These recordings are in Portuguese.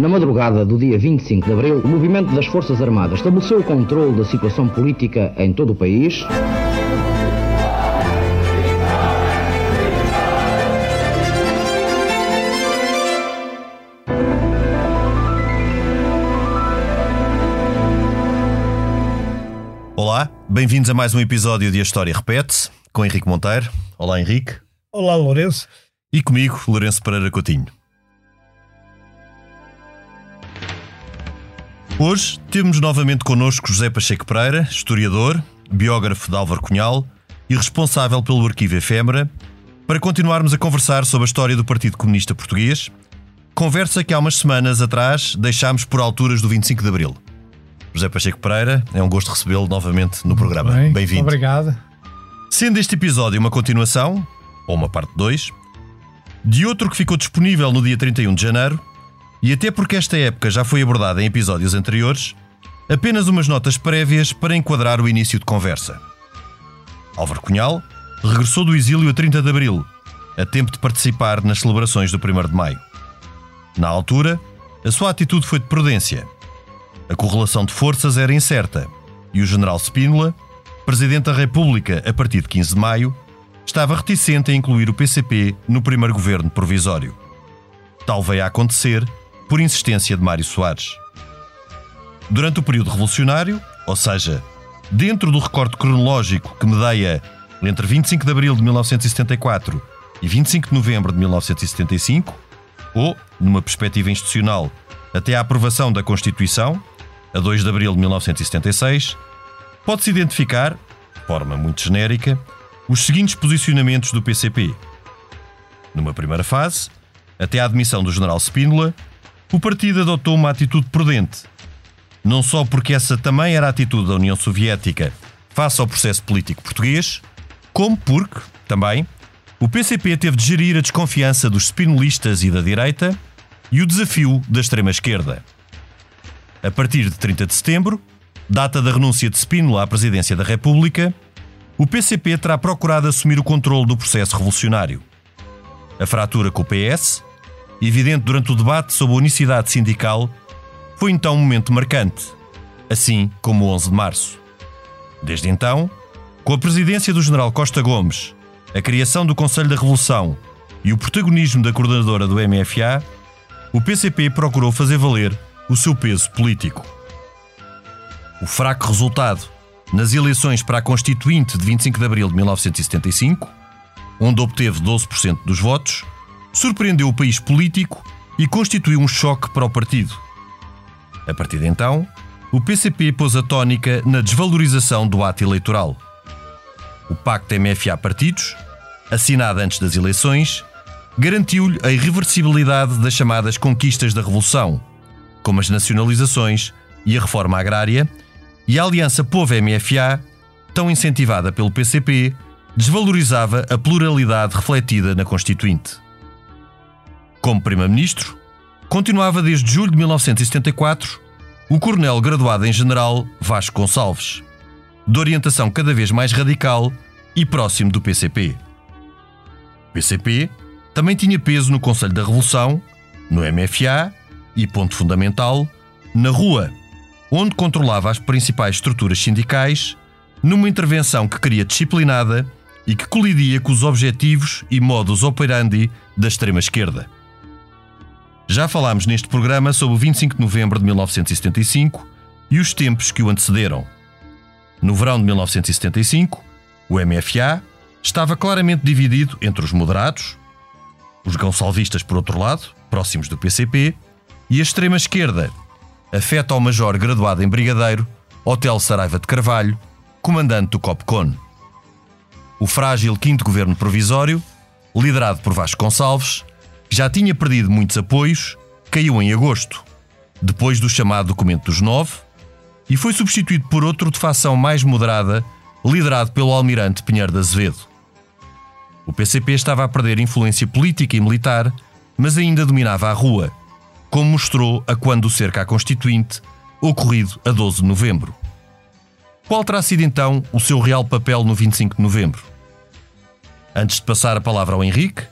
Na madrugada do dia 25 de abril, o movimento das Forças Armadas estabeleceu o controle da situação política em todo o país. Olá, bem-vindos a mais um episódio de A História Repete-se, com Henrique Monteiro. Olá, Henrique. Olá, Lourenço. E comigo, Lourenço Pereira Coutinho. Hoje temos novamente connosco José Pacheco Pereira, historiador, biógrafo de Álvaro Cunhal e responsável pelo arquivo Efêmera, para continuarmos a conversar sobre a história do Partido Comunista Português, conversa que há umas semanas atrás deixámos por alturas do 25 de Abril. José Pacheco Pereira, é um gosto recebê-lo novamente no programa. Bem-vindo. Obrigado. Sendo este episódio uma continuação, ou uma parte 2, de outro que ficou disponível no dia 31 de janeiro, e até porque esta época já foi abordada em episódios anteriores, apenas umas notas prévias para enquadrar o início de conversa. Álvaro Cunhal regressou do exílio a 30 de abril, a tempo de participar nas celebrações do 1 de maio. Na altura, a sua atitude foi de prudência. A correlação de forças era incerta e o general Spínola, presidente da República a partir de 15 de maio, estava reticente a incluir o PCP no primeiro governo provisório. Tal veio a acontecer por insistência de Mário Soares. Durante o período revolucionário, ou seja, dentro do recorte cronológico que medeia entre 25 de abril de 1974 e 25 de novembro de 1975, ou, numa perspectiva institucional, até à aprovação da Constituição, a 2 de abril de 1976, pode-se identificar, de forma muito genérica, os seguintes posicionamentos do PCP. Numa primeira fase, até à admissão do general Spínola, o partido adotou uma atitude prudente. Não só porque essa também era a atitude da União Soviética face ao processo político português, como porque, também, o PCP teve de gerir a desconfiança dos spinolistas e da direita e o desafio da extrema-esquerda. A partir de 30 de setembro, data da renúncia de Spínola à presidência da República, o PCP terá procurado assumir o controle do processo revolucionário. A fratura com o PS evidente durante o debate sobre a unicidade sindical, foi então um momento marcante, assim como o 11 de março. Desde então, com a presidência do general Costa Gomes, a criação do Conselho da Revolução e o protagonismo da coordenadora do MFA, o PCP procurou fazer valer o seu peso político. O fraco resultado nas eleições para a Constituinte de 25 de abril de 1975, onde obteve 12% dos votos, surpreendeu o país político e constituiu um choque para o partido. A partir de então, o PCP pôs a tónica na desvalorização do ato eleitoral. O Pacto MFA-Partidos, assinado antes das eleições, garantiu-lhe a irreversibilidade das chamadas conquistas da Revolução, como as nacionalizações e a reforma agrária, e a aliança Povo-MFA, tão incentivada pelo PCP, desvalorizava a pluralidade refletida na Constituinte. Como Primeiro-Ministro, continuava desde julho de 1974 o coronel graduado em general Vasco Gonçalves, de orientação cada vez mais radical e próximo do PCP. O PCP também tinha peso no Conselho da Revolução, no MFA e, ponto fundamental, na Rua, onde controlava as principais estruturas sindicais, numa intervenção que queria disciplinada e que colidia com os objetivos e modus operandi da extrema-esquerda. Já falámos neste programa sobre o 25 de novembro de 1975 e os tempos que o antecederam. No verão de 1975, o MFA estava claramente dividido entre os moderados, os gonçalvistas por outro lado, próximos do PCP, e a extrema-esquerda, afeta ao major graduado em Brigadeiro, Hotel Saraiva de Carvalho, comandante do COPCON. O frágil quinto governo provisório, liderado por Vasco Gonçalves, já tinha perdido muitos apoios, caiu em agosto, depois do chamado Documento dos Nove, e foi substituído por outro de facção mais moderada, liderado pelo almirante Pinheiro de Azevedo. O PCP estava a perder influência política e militar, mas ainda dominava a rua, como mostrou a quando o cerca à Constituinte, ocorrido a 12 de novembro. Qual terá sido então o seu real papel no 25 de novembro? Antes de passar a palavra ao Henrique,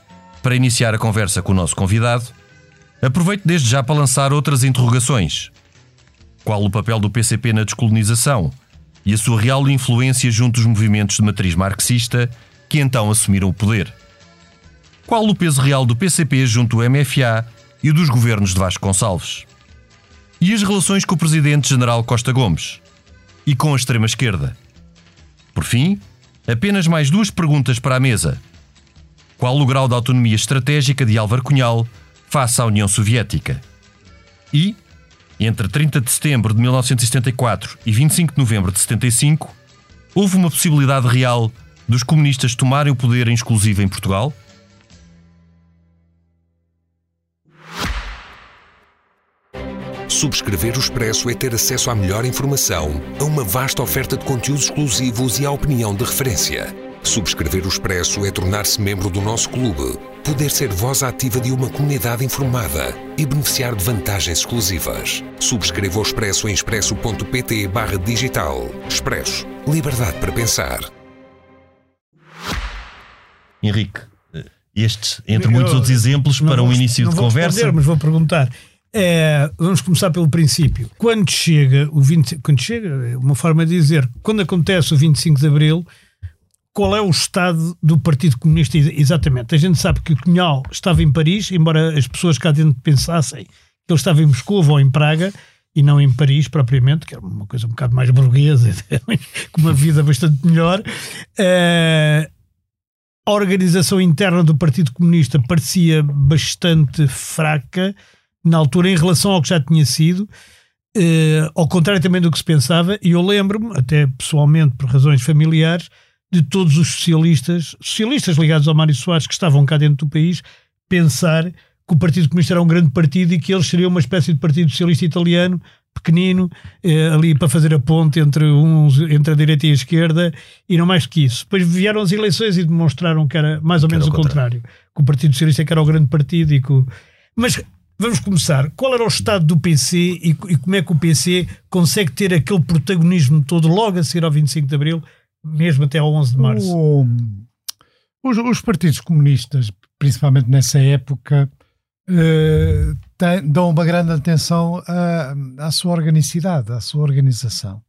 para iniciar a conversa com o nosso convidado, Aproveito desde já para lançar outras interrogações. Qual o papel do PCP na descolonização e a sua real influência junto dos movimentos de matriz marxista que então assumiram o poder? Qual o peso real do PCP junto do MFA e dos governos de Vasco Gonçalves? E as relações com o Presidente-General Costa Gomes? E com a extrema-esquerda? Por fim, apenas mais duas perguntas para a mesa. Qual o grau de autonomia estratégica de Álvaro Cunhal face à União Soviética? E, entre 30 de setembro de 1974 e 25 de novembro de 75, houve uma possibilidade real dos comunistas tomarem o poder em exclusivo em Portugal? Subscrever o Expresso é ter acesso à melhor informação, a uma vasta oferta de conteúdos exclusivos e à opinião de referência. Subscrever o Expresso é tornar-se membro do nosso clube, poder ser voz ativa de uma comunidade informada e beneficiar de vantagens exclusivas. Subscreva o Expresso em expresso.pt barra digital. Expresso. Liberdade para pensar. Henrique, estes, entre muitos outros exemplos, para um início não de vou conversa. Mas vou perguntar. É, vamos começar pelo princípio. Quando chega o 20, quando chega, uma forma de dizer, quando acontece o 25 de Abril, qual é o estado do Partido Comunista exatamente? A gente sabe que o Cunhal estava em Paris, embora as pessoas cá dentro pensassem que ele estava em Moscou ou em Praga, e não em Paris propriamente, que era uma coisa um bocado mais burguesa, com uma vida bastante melhor. É, a organização interna do Partido Comunista parecia bastante fraca na altura em relação ao que já tinha sido, uh, ao contrário também do que se pensava, e eu lembro-me, até pessoalmente por razões familiares, de todos os socialistas, socialistas ligados ao Mário Soares que estavam cá dentro do país, pensar que o Partido Comunista era um grande partido e que eles seriam uma espécie de Partido Socialista Italiano, pequenino, eh, ali para fazer a ponte entre, uns, entre a direita e a esquerda, e não mais que isso. Depois vieram as eleições e demonstraram que era mais ou menos o contrário. contrário. Que o Partido Socialista que era o grande partido e que o... Mas Vamos começar. Qual era o estado do PC e, e, como é que o PC consegue ter aquele protagonismo todo logo a seguir ao 25 de Abril, mesmo até ao 11 de Março? O, os, os, partidos comunistas, principalmente nessa época, eh, tem, dão uma grande atenção à, à, sua organicidade, à sua organização.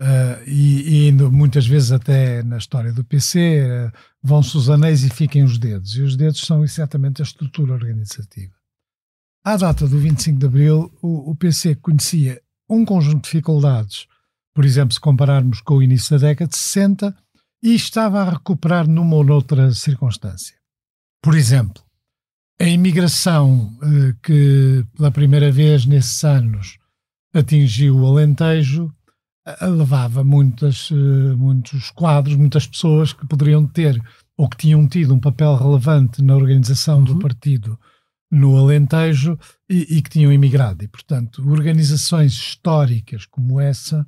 Uh, e, e, muitas vezes até na história do PC uh, eh, vão-se os anéis e fiquem os dedos. E os dedos são exatamente a estrutura organizativa. À data do 25 de Abril, o, o PC conhecia um conjunto de dificuldades, por exemplo, se compararmos com o início da década de 60, e estava a recuperar numa ou noutra circunstância. Por exemplo, a imigração eh, que pela primeira vez nesses anos atingiu o Alentejo levava muitas, eh, muitos quadros, muitas pessoas que poderiam ter ou que tinham tido um papel relevante na organização uhum. do partido no Alentejo e, e, que tinham emigrado. E, portanto, organizações históricas como essa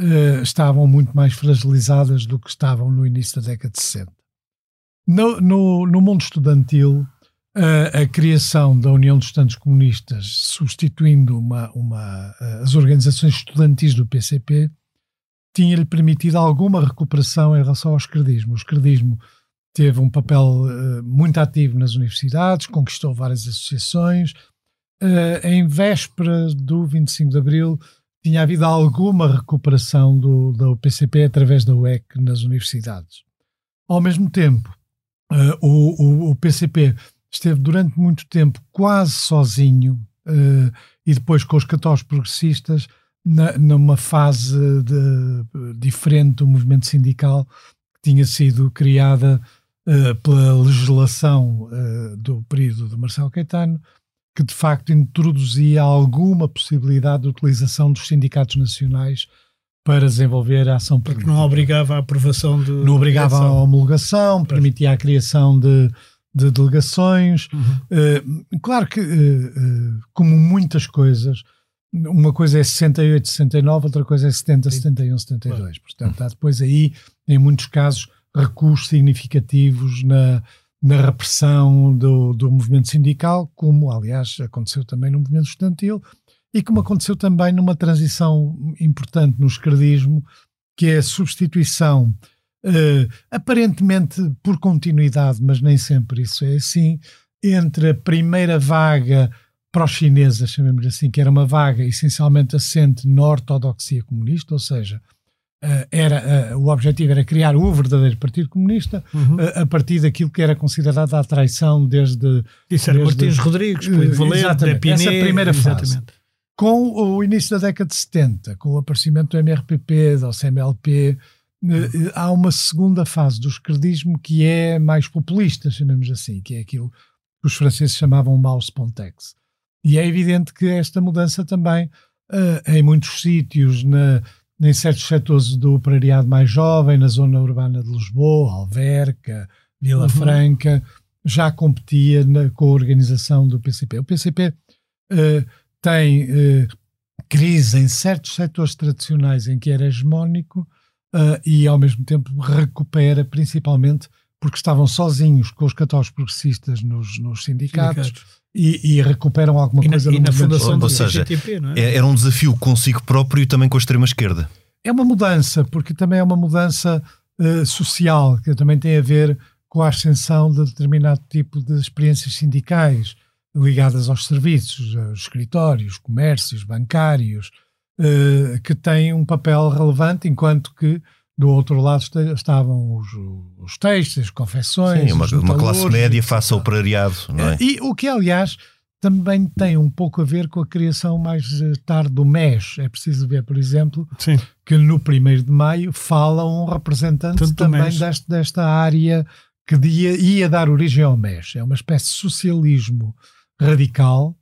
uh, estavam muito mais fragilizadas do que estavam no início da década de 60. No, no, no mundo estudantil, uh, a criação da União dos Estudantes Comunistas, substituindo uma, uma, uh, as organizações estudantis do PCP, tinha-lhe permitido alguma recuperação em relação ao esquerdismo. O esquerdismo teve um papel muito ativo nas universidades, conquistou várias associações. Em véspera do 25 de Abril, tinha havido alguma recuperação do, do PCP através da UEC nas universidades. Ao mesmo tempo, uh, o, o, o, PCP esteve durante muito tempo quase sozinho e depois com os católicos progressistas na, numa fase de, diferente do movimento sindical que tinha sido criada uh, pela legislação uh, do período de Marcelo Caetano, que de facto introduzia alguma possibilidade de utilização dos sindicatos nacionais para desenvolver a ação política. Porque não obrigava a aprovação de. Não obrigava a homologação, permitia a criação de, de delegações. Uhum. Uh, claro que, uh, como muitas coisas, uma coisa é 68, 69, outra coisa é 70, 71, 72. Portanto, há depois aí, em muitos casos, recursos significativos na, na repressão do, do movimento sindical, como aliás aconteceu também no movimento estudantil e como aconteceu também numa transição importante no esquerdismo, que é a substituição, uh, aparentemente por continuidade, mas nem sempre isso é assim, entre a primeira vaga pró-chinesa, chamemos assim, que era uma vaga essencialmente assente na ortodoxia comunista, ou seja, era, uh, o objetivo era criar o verdadeiro Partido Comunista uhum. uh, a partir daquilo que era considerado a traição desde... Isso era desde, Martins Rodrigues, Valente, Piné, essa primeira fase. Exatamente. Com o início da década de 70, com o aparecimento do MRPP, do CMLP, há uma segunda fase do esquerdismo que é mais populista, chamemos assim, que é aquilo que os franceses chamavam Maus Pontex. E é evidente que esta mudança também, em muitos sítios, na, em certos setores do operariado mais jovem, na zona urbana de Lisboa, Alverca, Vila uhum. Franca, já competia na, com a organização do PCP. O PCP uh, eh, tem uh, crise em certos setores tradicionais em que era hegemónico e, ao mesmo tempo, recupera principalmente porque estavam sozinhos com os católicos progressistas nos, nos sindicatos, sindicatos. E, e, recuperam alguma e coisa na, e na fundação do seja, CGTP, não é? é? Era um desafio consigo próprio e também com a extrema-esquerda. É uma mudança, porque também é uma mudança uh, social, que também tem a ver com a ascensão de determinado tipo de experiências sindicais ligadas aos serviços, aos escritórios, comércios, bancários, uh, que têm um papel relevante, enquanto que do outro lado estavam os, os textos, as confecções. Sim, uma, uma classe média face ao operariado. Não é? E o que, aliás, também tem um pouco a ver com a criação mais eh, tarde do MES. É preciso ver, por exemplo, Sim. que no 1 de maio fala um representante Tanto também deste, desta área que ia, ia, dar origem ao MES. É uma espécie de socialismo radical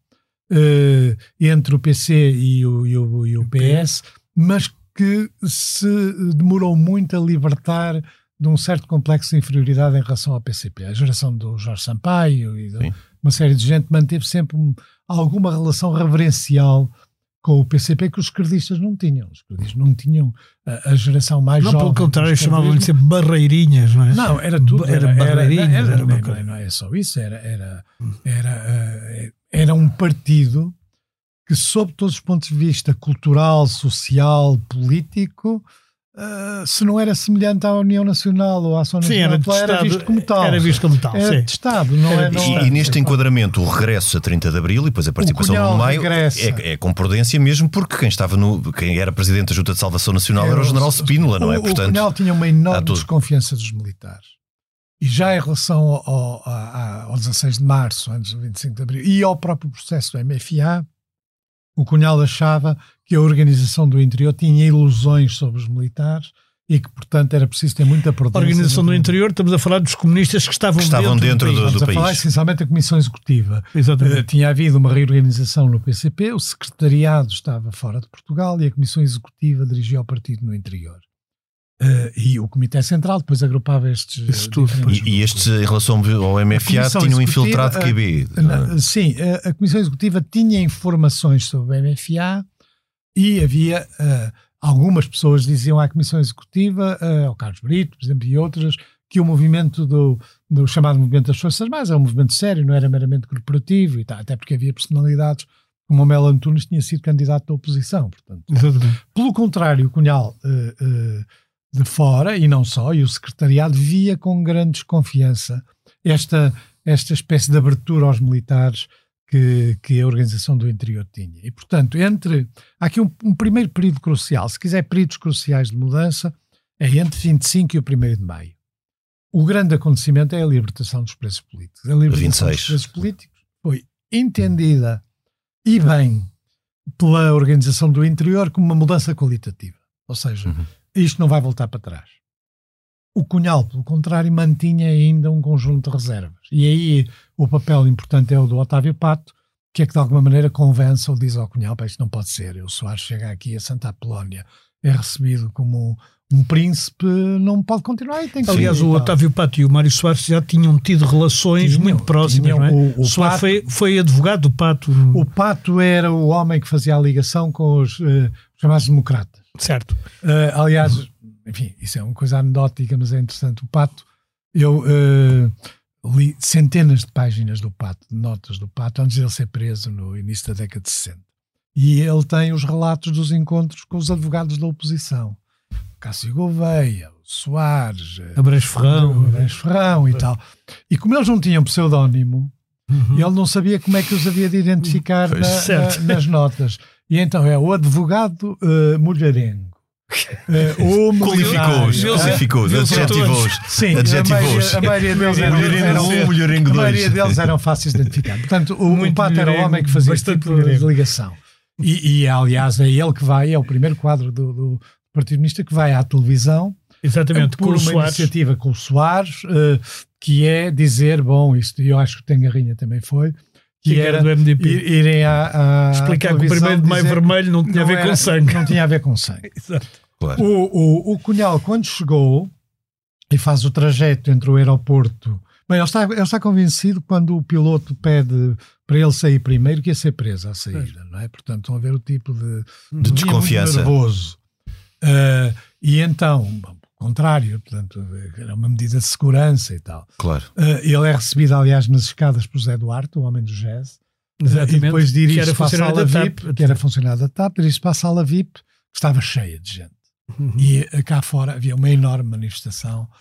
uh, entre o PC e o, e o, e o PS, mas que se demorou muito a libertar de um certo complexo de inferioridade em relação ao PCP. A geração do Jorge Sampaio e de uma série de gente manteve sempre alguma relação reverencial com o PCP que os esquerdistas não tinham. Os esquerdistas não tinham a, a geração mais não, jovem. Não, pelo contrário, chamavam-lhe sempre barreirinhas, não é? Não, era tudo. Era, era barreirinhas. Era, era, era, não, não é só isso, era, era, era, eh, era um partido que, sob todos os pontos de vista cultural, social, político, uh, se não era semelhante à União Nacional ou à Ação sim, Nacional, era, testado, era visto como tal. Era visto como tal, era sim. testado, não era, é? Não e, e, neste enquadramento, o regresso a 30 de Abril e depois a participação no maio é, é, com prudência mesmo, porque quem estava no, quem era presidente da Junta de Salvação Nacional era, era o general Spínola, não é? Portanto, o Cunhal tinha uma enorme desconfiança dos militares. E já em relação ao, ao, ao 16 de março, antes do 25 de abril, e ao próprio processo do MFA, o Cunhal achava que a organização do interior tinha ilusões sobre os militares e que, portanto, era preciso ter muita prudência. A organização do interior, estamos a falar dos comunistas que estavam, que estavam dentro, dentro, do, do, do, do país. a falar essencialmente da Comissão Executiva. Exatamente. Uh, tinha havido uma reorganização no PCP, o secretariado estava fora de Portugal e a Comissão Executiva dirigia o partido no interior. Uh, e o Comitê Central depois agrupava estes. Isso tudo. E, e, estes, em relação ao MFA, tinham infiltrado QB. Uh, sim, a, a, Comissão Executiva tinha informações sobre o MFA e havia uh, algumas pessoas diziam à Comissão Executiva, ao Carlos Brito, por exemplo, e outras, que o movimento do, do chamado Movimento das Forças Armadas é um movimento sério, não era meramente corporativo, e tal, até porque havia personalidades como o Melo Antunes tinha sido candidato da oposição. Portanto, pelo contrário, o Cunhal de fora, e não só, e o secretariado via com grande desconfiança esta, esta espécie de abertura aos militares que, que a Organização do Interior tinha. E, portanto, entre. Há aqui um, um primeiro período crucial, se quiser períodos cruciais de mudança, é entre 25 e o 1 de maio. O grande acontecimento é a libertação dos presos políticos. A libertação 26. dos presos políticos foi entendida e bem pela Organização do Interior como uma mudança qualitativa. Ou seja, uhum isto não vai voltar para trás. O Cunhal, pelo contrário, mantinha ainda um conjunto de reservas. E aí o papel importante é o do Otávio Pato, que é que de alguma maneira convence ou diz ao Cunhal: isto não pode ser. O Soares chega aqui a Santa Apolónia, é recebido como um, um príncipe, não pode continuar e tem que Aliás, o Otávio Pato e o Mário Soares já tinham tido relações tinham, muito próximas, tinham, não é? O, o Soares Pato, foi, foi advogado do Pato. O Pato era o homem que fazia a ligação com os uh, chamados democratas. Certo. Uh, aliás, enfim, isso é uma coisa anedótica, mas é interessante. O Pato, eu uh, li centenas de páginas do Pato, de notas do Pato, antes de ele ser preso no início da década de 60. E ele tem os relatos dos encontros com os advogados da oposição. Cássio Gouveia, Soares, Abrantes Ferrão, Abrantes Ferrão e tal. E como eles não tinham pseudónimo, E ele não sabia como é que os havia de identificar na- certo. na- nas notas. E então é o advogado uh, mulherengo. Uh, o Qualificou-os, Eles são adjetivou-os. Sim, Adjetivou-os. a maioria, deles eram, Mulherengo eram- um, mulherengo a maioria deles eram fáceis de identificar. Portanto, o, o Muito Pato era o homem que fazia bastante tipo de ligação. E, e, aliás, é ele que vai, é o primeiro quadro do, do Partido Comunista que vai à televisão Exatamente, com por o uma Soares. iniciativa com o Soares, eh, que é dizer, bom, isto eu acho que o Tengarrinha também foi, que Que era do MDP. ir- irem à, à Explicar que o primeiro de maio dizer vermelho não tinha a ver era- com sangue. Não tinha a ver com sangue. Exato. Claro. O, o, o Cunhal, quando chegou e faz o trajeto entre o aeroporto. Bem, ele está, ele está convencido quando o piloto pede para ele sair primeiro que ia ser preso à saída, não é? Portanto, estão a ver o tipo de, De desconfiança. Muito nervoso. Ah, e então, contrário, portanto, era uma medida de segurança e tal. Claro. Ah, ele é recebido, aliás, nas escadas por Zé Duarte, o homem do jazz. Exatamente. E depois Que era dirige-se para a funcionário sala da VIP, TAP. que era funcionário da TAP, dirige-se para a sala VIP, que estava cheia de gente. Uhum. E eh, cá fora havia uma enorme manifestação eh,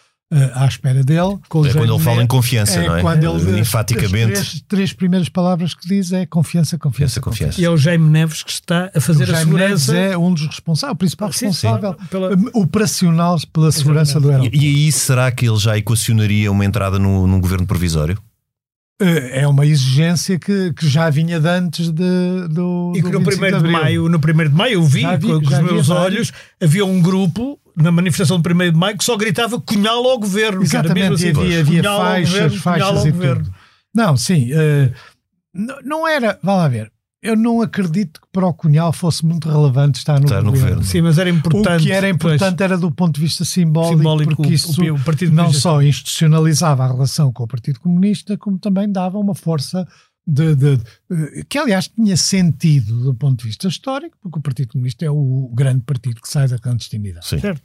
à espera dele. Com É quando ele fala em confiança, É não é? quando ele, Enfaticamente. As três, três primeiras palavras que diz é confiança, confiança, Confiança, confiança. E é o Jaime Neves que está a fazer O a Jaime Neves é um dos responsáveis, o principal Sim, sim. responsável Pela- eh, operacional pela segurança do E, aeroporto. e aí será que ele já equacionaria uma entrada no, num governo provisório? Eh, É uma exigência que, que já vinha de antes de, do. E que do no 25 1 de Abril. maio, no 1 de maio eu vi, vi- com, os meus olhos, havia um grupo na manifestação do 1 de maio que só gritava cunhal ao governo. que era Exatamente, mesmo assim, havia, havia faixas, governo, faixas e governo. tudo. Não, sim. n- não era. Vá lá ver. Eu não acredito que para o Cunhal fosse muito relevante estar no, Estar no governo. governo. Sim, mas era importante. O que era importante era do ponto de vista simbólico, Simbólico, porque o- isso o- o Partido não só institucionalizava a relação com o Partido Comunista, como também dava uma força de, de- de- que, aliás, tinha sentido do ponto de vista histórico, porque o Partido Comunista é o, o grande partido que sai da clandestinidade. Sim. Certo.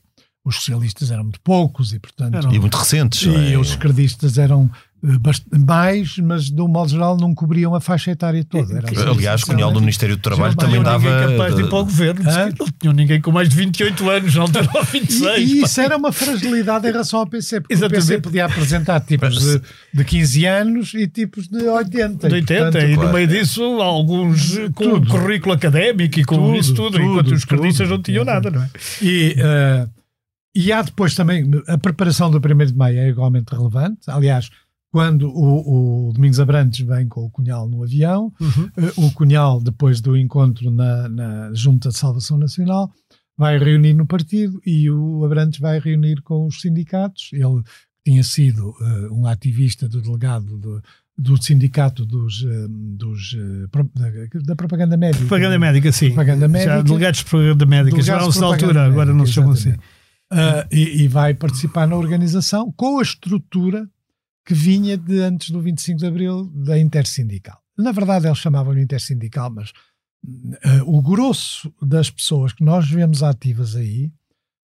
Os socialistas eram muito poucos e, portanto, Eram. E muito recentes. e é? os esquerdistas eram eh, mais, mas de um modo geral não cobriam a faixa etária toda. Eram Aliás, Cunhal do Ministério do Trabalho Já também dava. capaz de ir para o governo. Hã? Não tinham ninguém com mais de 28 anos, não E, 26. e pá. isso era uma fragilidade em relação ao PC, porque o PC Exatamente. podia apresentar tipos de, de 15 anos e tipos de 80. de e, 80, portanto, e claro. no meio disso alguns com Tudo. currículo académico e com Tudo, isso tudo, tudo, enquanto os tudo. cardistas não tinham nada, não é? E, eh, e há depois também a preparação do 1 de maio é igualmente relevante. Aliás, quando o, o Domingos Abrantes vem com o Cunhal no avião, eh, o Cunhal, depois do encontro na, na Junta de Salvação Nacional, vai reunir no partido e o Abrantes vai reunir com os sindicatos. Ele tinha sido eh, um ativista do delegado do, do sindicato dos, eh, dos, da, da propaganda médica. Propaganda médica, sim. Propaganda Já médica. delegados de propaganda médica, chamavam-se de na altura, agora não se chamam assim. Ah, e, e vai participar na organização com a estrutura que vinha de antes do 25 de Abril da Intersindical. Na verdade, eles chamavam-lhe Intersindical, mas ah, o grosso das pessoas que nós vemos ativas aí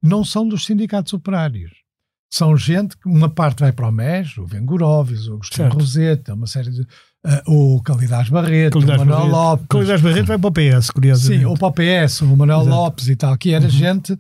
não são dos sindicatos operários. São gente que uma parte vai para o MES, o Vengurovis, o Agostinho. Roseta, uma série de. ah, o Calidás Barreto, Calidás o Manuel Barreto. Lopes. Calidás Barreto vai para o PS, curiosamente. Sim, ou para o PS, o Manuel Exato. Lopes e tal, que era gente eh,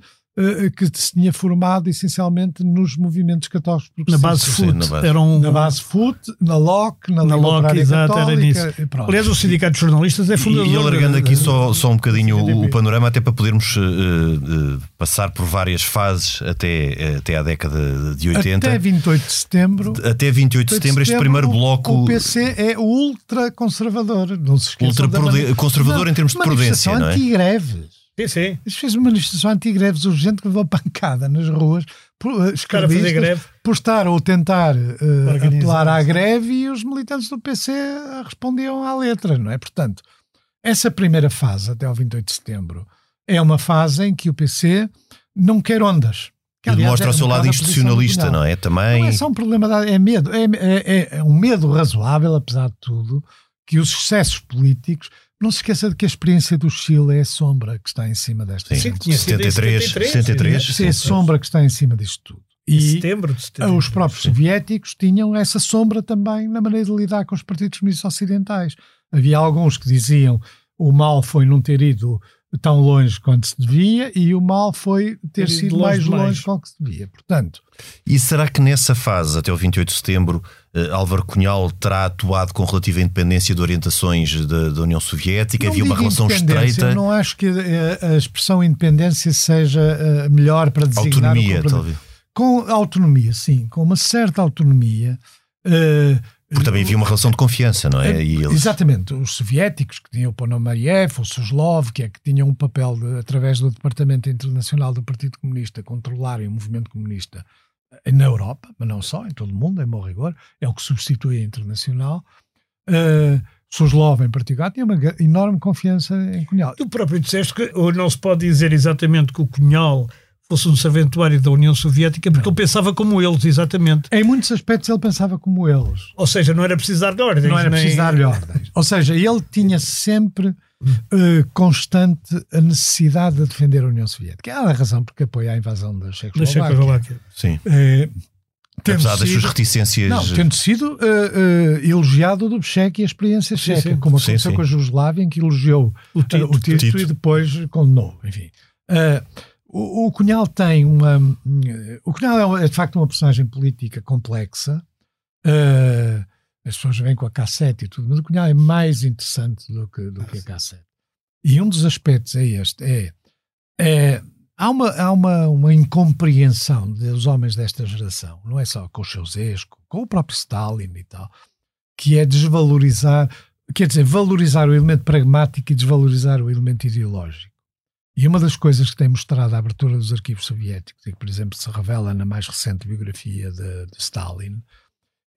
que se tinha formado essencialmente nos movimentos católicos na base Sim, foot. na base. Eram, Na base FUT, na LOC, na, Na LOC, exato, era nisso. e pronto. Aliás, o Sindicato de Jornalistas é fundador. E alargando aqui só, só um bocadinho o, o panorama, até para podermos eh, eh, passar por várias fases até, até à década de 80. Até 28 de setembro. Até 28 de setembro, este primeiro bloco O PC é ultra conservador. Não se esqueçam ultra conservador Não, em termos de prudência, não é? anti-greves. Sim, sim. Isto fez uma manifestação anti-greves urgente que levou pancada nas ruas por, uh, Estar a fazer greve. por estar ou tentar uh, apelar à greve e os militantes do PC respondiam à letra, não é? Portanto, essa primeira fase, até ao 28 de setembro, é uma fase em que o PC não quer ondas. Que, Ele aliás, mostra é o seu lado institucionalista, não é? Também. Não é só um problema, da- é medo, é, é- é um medo razoável, apesar de tudo, que os sucessos políticos. Não se esqueça de que a experiência do Chile é a sombra que está em cima desta Sim, gente. tinha sido em 73, 73, 73. É a sombra que está em cima disto tudo. Em E setembro de setembro. os próprios soviéticos tinham essa sombra também na maneira de lidar com os partidos comunistas ocidentais. Havia alguns que diziam o mal foi não ter ido tão longe quanto se devia e o mal foi ter Ter ido sido longe mais longe quanto se devia. Portanto, E será que nessa fase, até o 28 de setembro, uh, Álvaro Cunhal terá atuado com relativa independência de orientações da, da União Soviética, não havia uma relação estreita. Não acho que a, a expressão independência seja uh, melhor para designar autonomia, talvez. Com autonomia, sim, com uma certa autonomia. Porque também havia uma relação de confiança, não é? Eles... Exatamente. Os soviéticos, que tinham o Ponomarev, o Suslov, que, é, que tinham um papel, de, através do Departamento Internacional do Partido Comunista, controlarem o movimento comunista na Europa, mas não só, em todo o mundo, em bom rigor, é o que substitui a Internacional. Uh, Suslov, em particular, tinha uma enorme confiança em Cunhal. Tu próprio disseste que não se pode dizer exatamente que o Cunhal fosse um serventuário da União Soviética, porque não. ele pensava como eles, exatamente. Em muitos aspectos ele pensava como eles. Ou seja, não era preciso dar-lhe ordens. Não era nem... preciso dar-lhe ordens. Ou seja, ele tinha sempre uh, constante a necessidade de defender a União Soviética. É a razão porque apoia a invasão da Checoslováquia. Sim. Uh, Apesar das suas reticências. Não, tendo sido uh, uh, elogiado do Cheque e a experiência sim, checa, sim. como aconteceu sim, sim. com a Jugoslávia, em que elogiou o Tito, uh, o Tito, Tito. e depois condenou. Enfim. O, o Cunhal tem uma. O Cunhal é, é, de facto uma personagem política complexa. As pessoas vêm com a cassete e tudo, mas o Cunhal é mais interessante do que, do que a cassete. E um dos aspectos é este: é, é há, uma, há uma, uma incompreensão dos homens desta geração, não é só com os seus ex, com o próprio Stalin e tal, que é desvalorizar, quer dizer, valorizar o elemento pragmático e desvalorizar o elemento ideológico. E uma das coisas que tem mostrado a abertura dos arquivos soviéticos, e que, por exemplo, se revela na mais recente biografia de, de Stalin,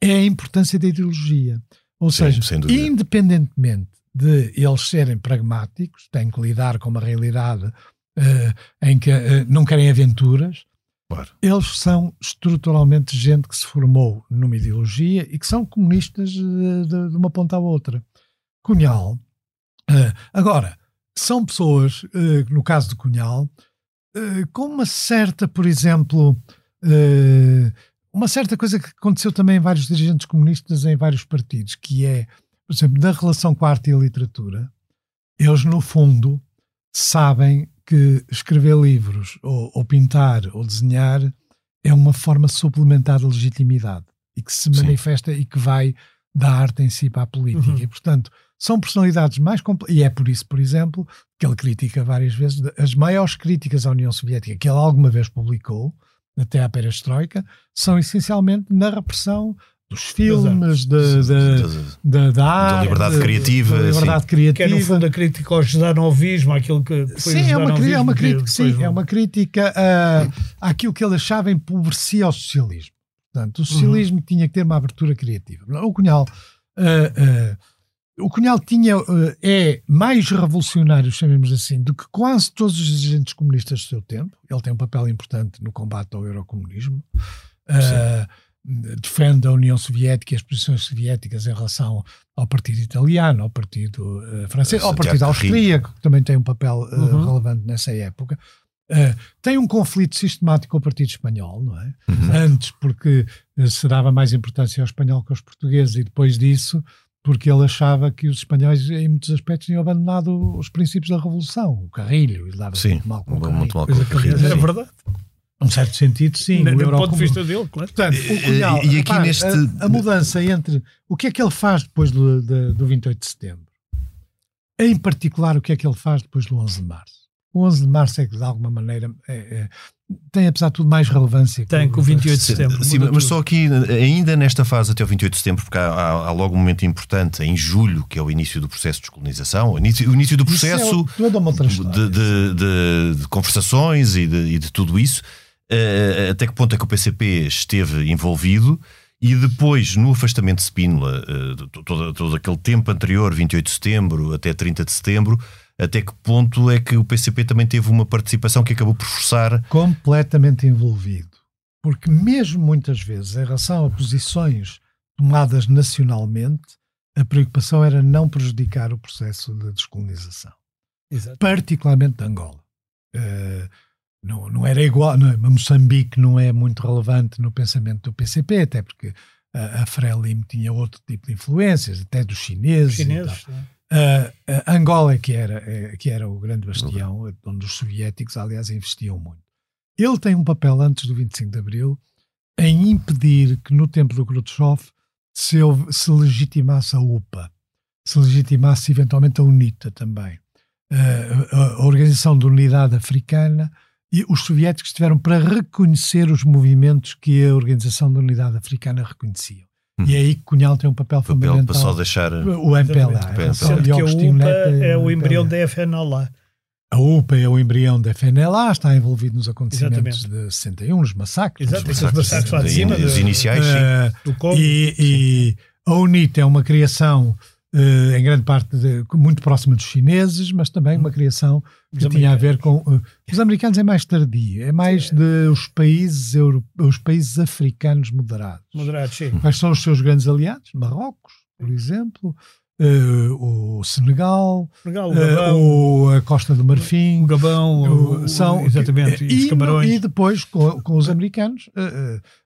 é a importância da ideologia. Ou Sim, seja, independentemente de eles serem pragmáticos, têm que lidar com uma realidade uh, em que uh, não querem aventuras, claro. eles são estruturalmente gente que se formou numa ideologia e que são comunistas de, de, de uma ponta à outra. Cunhal. Agora, são pessoas, no caso do Cunhal, com uma certa, por exemplo, uma certa coisa que aconteceu também em vários dirigentes comunistas em vários partidos, que é, por exemplo, da relação com a arte e a literatura, eles, no fundo, sabem que escrever livros, ou, ou pintar, ou desenhar, é uma forma suplementar de legitimidade e que se manifesta Sim. e que vai da arte em si para a política. Uhum. E, portanto, são personalidades mais complexas. E é por isso, por exemplo, que ele critica várias vezes as maiores críticas à União Soviética que ele alguma vez publicou, até à perestroika, são essencialmente na repressão dos filmes, da, da, arte, da liberdade criativa. Da liberdade criativa. Que é, no fundo, a crítica ao judanovismo, aquilo que foi sim, é uma, é uma crítica, sim, é uma crítica uh, àquilo que ele achava empobrecia o socialismo. Portanto, o socialismo uhum. tinha que ter uma abertura criativa. O Cunhal uh, uh, o Cunhal tinha, uh, é mais revolucionário, chamemos assim, do que quase todos os dirigentes comunistas do seu tempo. Ele tem um papel importante no combate ao eurocomunismo. Uh, defende a União Soviética e as posições soviéticas em relação ao partido italiano, ao partido uh, francês, ao partido austríaco, que também tem um papel uhum. relevante nessa época. tem um conflito sistemático com o Partido Espanhol, não é? Uhum. Antes, porque se dava mais importância ao espanhol que aos portugueses, e depois disso porque ele achava que os espanhóis, em muitos aspectos, tinham abandonado os princípios da Revolução, o Carrilho, e dava sim, mal com o Carrilho. Muito mal com o Carrilho. Era verdade. Num certo sentido, sim. Do ponto de vista dele, claro. Portanto, o Cunhal, e, aqui neste... A, a, mudança entre o que é que ele faz depois do, do, do 28 de setembro, em particular o que é que ele faz depois do 11 de março. O 11 de março é que, de alguma maneira, é, é, tem, apesar de tudo, mais relevância. Tem, com o 28 de setembro. Sim, mas tudo. só aqui, ainda nesta fase até o 28 de setembro, porque há, há, há, logo um momento importante, em julho, que é o início do processo de descolonização, o início, o início do processo é de, de, de, de, conversações e de, e de tudo isso. Uh, até que ponto é que o PCP esteve envolvido? E depois, no afastamento de Spínola, uh, todo, todo aquele tempo anterior, 28 de setembro até 30 de setembro, até que ponto é que o PCP também teve uma participação que acabou por forçar. Completamente envolvido. Porque, mesmo muitas vezes, em relação a posições tomadas nacionalmente, a preocupação era não prejudicar o processo de descolonização. Exato. Particularmente de Angola. Uh, não, não era igual, não, é? Moçambique não é muito relevante no pensamento do PCP, até porque a, a Frelimo tinha outro tipo de influências, até dos chineses. chineses Uh, uh, Angola, que era, uh, que era o grande bastião, onde os soviéticos, aliás, investiam muito. Ele tem um papel antes do 25 de Abril em impedir que, no tempo do Khrushchev, se, se legitimasse a UPA, se legitimasse eventualmente a UNITA também, uh, a, a Organização de Unidade Africana, e os soviéticos estiveram para reconhecer os movimentos que a Organização da Unidade Africana reconhecia. Hum. E é aí que Cunhal tem um papel, papel fundamental. Para só deixar o MPLA. Sendo que a UPA é o embrião da FNLA. A UPA é o embrião da FNLA, está envolvido nos acontecimentos Exatamente. de 61, nos massacres. Exato, os massacres lá de cima. Os iniciais, uh, sim. Do e, e a UNITA é uma criação Uh, em grande parte de, muito próxima dos chineses, mas também uma criação que os tinha a ver com. Uh, os americanos é mais tardio, é mais sim. de os países, euro, os países africanos moderados. Moderados, sim. Quais são os seus grandes aliados? Marrocos, por exemplo. Uh, o Senegal, Senegal o Gabão, a Costa do Marfim, o Gabão, o, são exatamente, e, os Camarões. E depois com, com os americanos,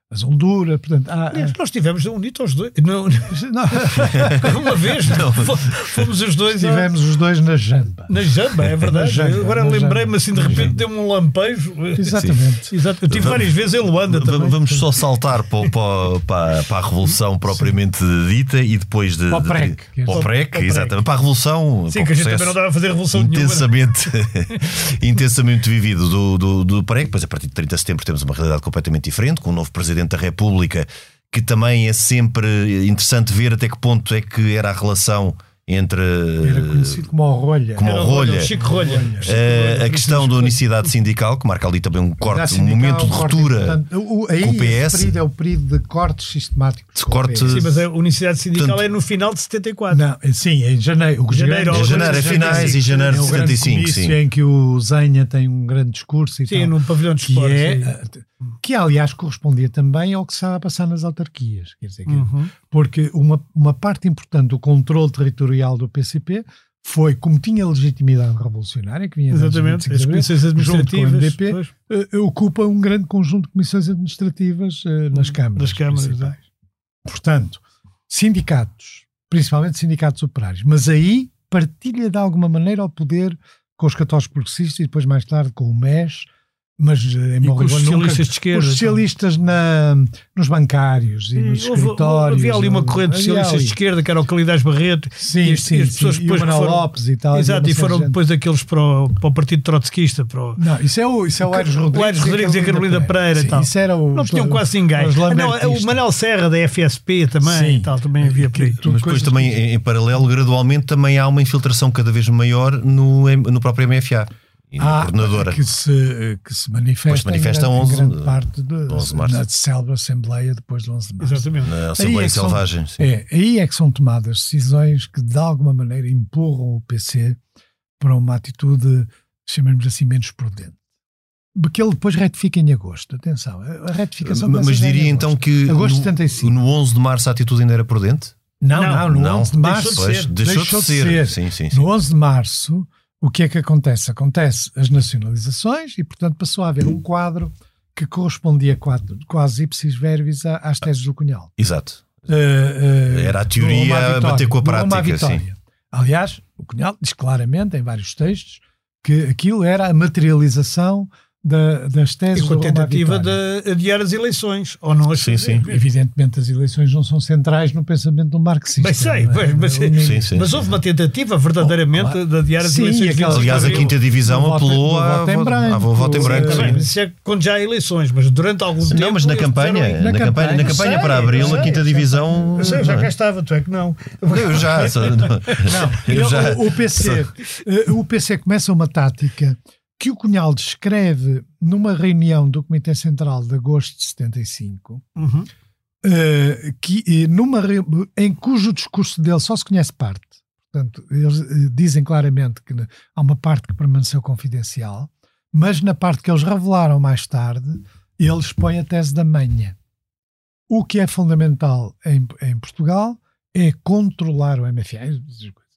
mas Honduras, portanto. Há, Aliás, nós tivemos unido aos dois. Não, não. uma vez não. fomos os dois. Estivemos os dois na jamba. Na jamba, é verdade. Jamba, Agora lembrei-me assim, de repente deu-me um lampejo. Exatamente. Exato. Eu tive várias vezes em Luanda também. Vamos só saltar para, para, para, a Revolução propriamente dita e depois de. Para o PREC. De, para o PREC, exatamente. Para a Revolução. Sim, que a gente também não dava a fazer revolução intensamente, intensamente vivido do, do, do PREC. Depois, a partir de 30 de setembro, temos uma realidade completamente diferente, com um novo presidente Presidente da República, que também é sempre interessante ver até que ponto é que era a relação entre. Era conhecido como o Rolha. Como o Rolha. Chico Rolha. Uh, a questão da unicidade sindical, que marca ali também um corte, um momento de ruptura o, aí com o PS. Período é o período de cortes sistemáticos. De corte... Sim, mas a unicidade sindical Portanto, é no final de 74. Não, sim, é em janeiro. O janeiro, é janeiro, é finais e janeiro de 75. Sim. em que o Zenha tem um grande discurso e sim, tal. num pavilhão de esporte. Que, é, que aliás correspondia também ao que estava a passar nas autarquias. Quer dizer, uhum. Porque uma, uma parte importante do controle territorial do PCP foi, como tinha legitimidade revolucionária, que vinha Exatamente, as comissões administrativas MDP, uh, ocupa um grande conjunto de comissões administrativas uh, nas câmaras. Nas câmaras, Portanto, sindicatos, principalmente sindicatos operários, mas aí partilha de alguma maneira o poder com os católicos progressistas e depois mais tarde com o MES, mas eh, em e com os socialistas nunca, de esquerda. Os socialistas na, nos bancários e, e nos houve, escritórios. Havia ali uma corrente de socialistas de esquerda, que era o Calidás Barreto. Sim, e, sim, e as pessoas sim. depois e o foram, Lopes e tal. Exato, e, foram depois aqueles para o, para o Partido Trotskista. Para o, não, isso é o, isso é o Aires Rodrigues. O Aires Rodrigues e a Carolina Pereira. Sim, tal. Isso era o, não tinham quase ninguém. Não, o Manel Serra da FSP também. Sim. Tal, também havia por aí. Mas depois também, em, paralelo, gradualmente, também há uma infiltração cada vez maior no, no próprio MFA e ah, coordenadora. Que se, que se manifesta, se manifesta em, 11, em grande parte de, 11 de março. na célebre Assembleia depois de 11 de março. Exatamente. Na Assembleia é Selvagem. São, é, aí é que são tomadas decisões que de alguma maneira empurram o PC para uma atitude, chamemos assim, menos prudente. Porque ele depois retifica em agosto. Atenção, a retificação Mas diria então que agosto no, 75. no 11 de março a atitude ainda era prudente? Não, não, no não, 11 de março deixou de ser. Deixou, deixou de ser. De ser. Sim, sim, sim. No 11 de março o que é que acontece? Acontece as nacionalizações e, portanto, passou a haver um quadro que correspondia quase ipsis verbis às teses do Cunhal. Exato. Uh, uh, Era a teoria a bater com a prática. Sim. Aliás, o Cunhal diz claramente em vários textos que aquilo era a materialização da, das teses e com a tentativa de adiar as eleições, ou não sim, sim. Evidentemente as eleições não são centrais no pensamento do marxista. Mas sei, é? mas, mas, sim, sim, mas houve uma tentativa verdadeiramente oh, de adiar as sim, eleições. Aquela, aliás, a quinta divisão apelou a voto em branco. voto em branco. Isso é quando já há eleições, mas durante algum tempo... Não, mas na campanha, na, campanha, na campanha sei, para abril, sei, a quinta divisão... Eu sei, já cá estava, tu é que não. Eu já... não, eu já o, PC, eh, o PC começa uma tática que o Cunhal descreve numa reunião do Comitê Central de agosto de 75, uhum. uh, que, eh, numa, em cujo discurso dele só se conhece parte. Portanto, eles uh, dizem claramente que há uma parte que permaneceu confidencial, mas na parte que eles revelaram mais tarde, ele expõe a tese da manha. O que é fundamental em, em Portugal é controlar o MFA.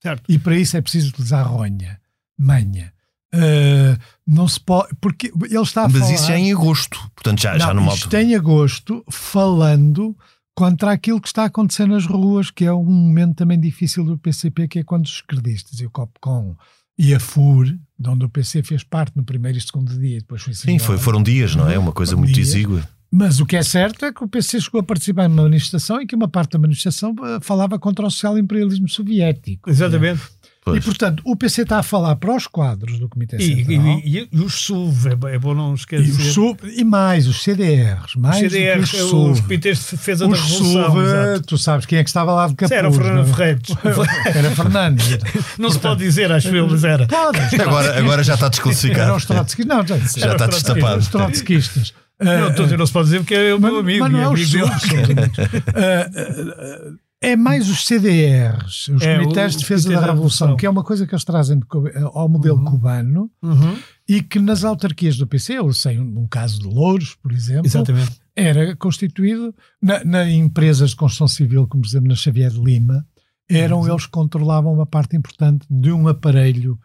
Certo. E para isso é preciso utilizar ronha, manha. Uh, não se pode, porque ele está a Mas falar, isso já é em agosto, portanto já, não, já numa Isto em agosto, falando contra aquilo que está a acontecer nas ruas, que é um momento também difícil do PCP, que é quando os esquerdistas e o Copcom e a FUR, de onde o PC fez parte no primeiro e segundo dia, e depois foi Sim, foi, foram dias, não é? Uma coisa muito exígua. Mas o que é certo é que o PC chegou a participar numa manifestação em que uma parte da manifestação eh, falava contra o social-imperialismo soviético. Exatamente. E, portanto, o PC está a falar para os quadros do Comitê E, Central. e, e, e os SUV, é, é bom não E, esquecer. os SUV, e mais, os CDRs, mais os CDRs, os comitês de defesa da Os Revolução. SUV, exato. tu sabes quem é que estava lá de capuz. Era o Fernando é? Ferreiros. Era Fernando. Não se pode dizer, acho eu, mas era. Pode. Agora, agora já está Eram desclassificado. os trotskistas. Não, já, Já está destapado. Os trotskistas. Não, dizer, não se pode dizer porque é o Mas, meu amigo. mas não e é os amigo dele. SUV. Ah, é mais os CDRs, os É, Comitês o- de Defesa da da Revolução, Revolução. que é uma coisa que eles trazem ao modelo cubano Uhum, e que nas autarquias do PC, eu sei um, um caso de Louros, por exemplo, Exatamente. era constituído na, na empresas de construção civil, como por exemplo na Xavier de Lima, eram eles que controlavam uma parte importante de um aparelho,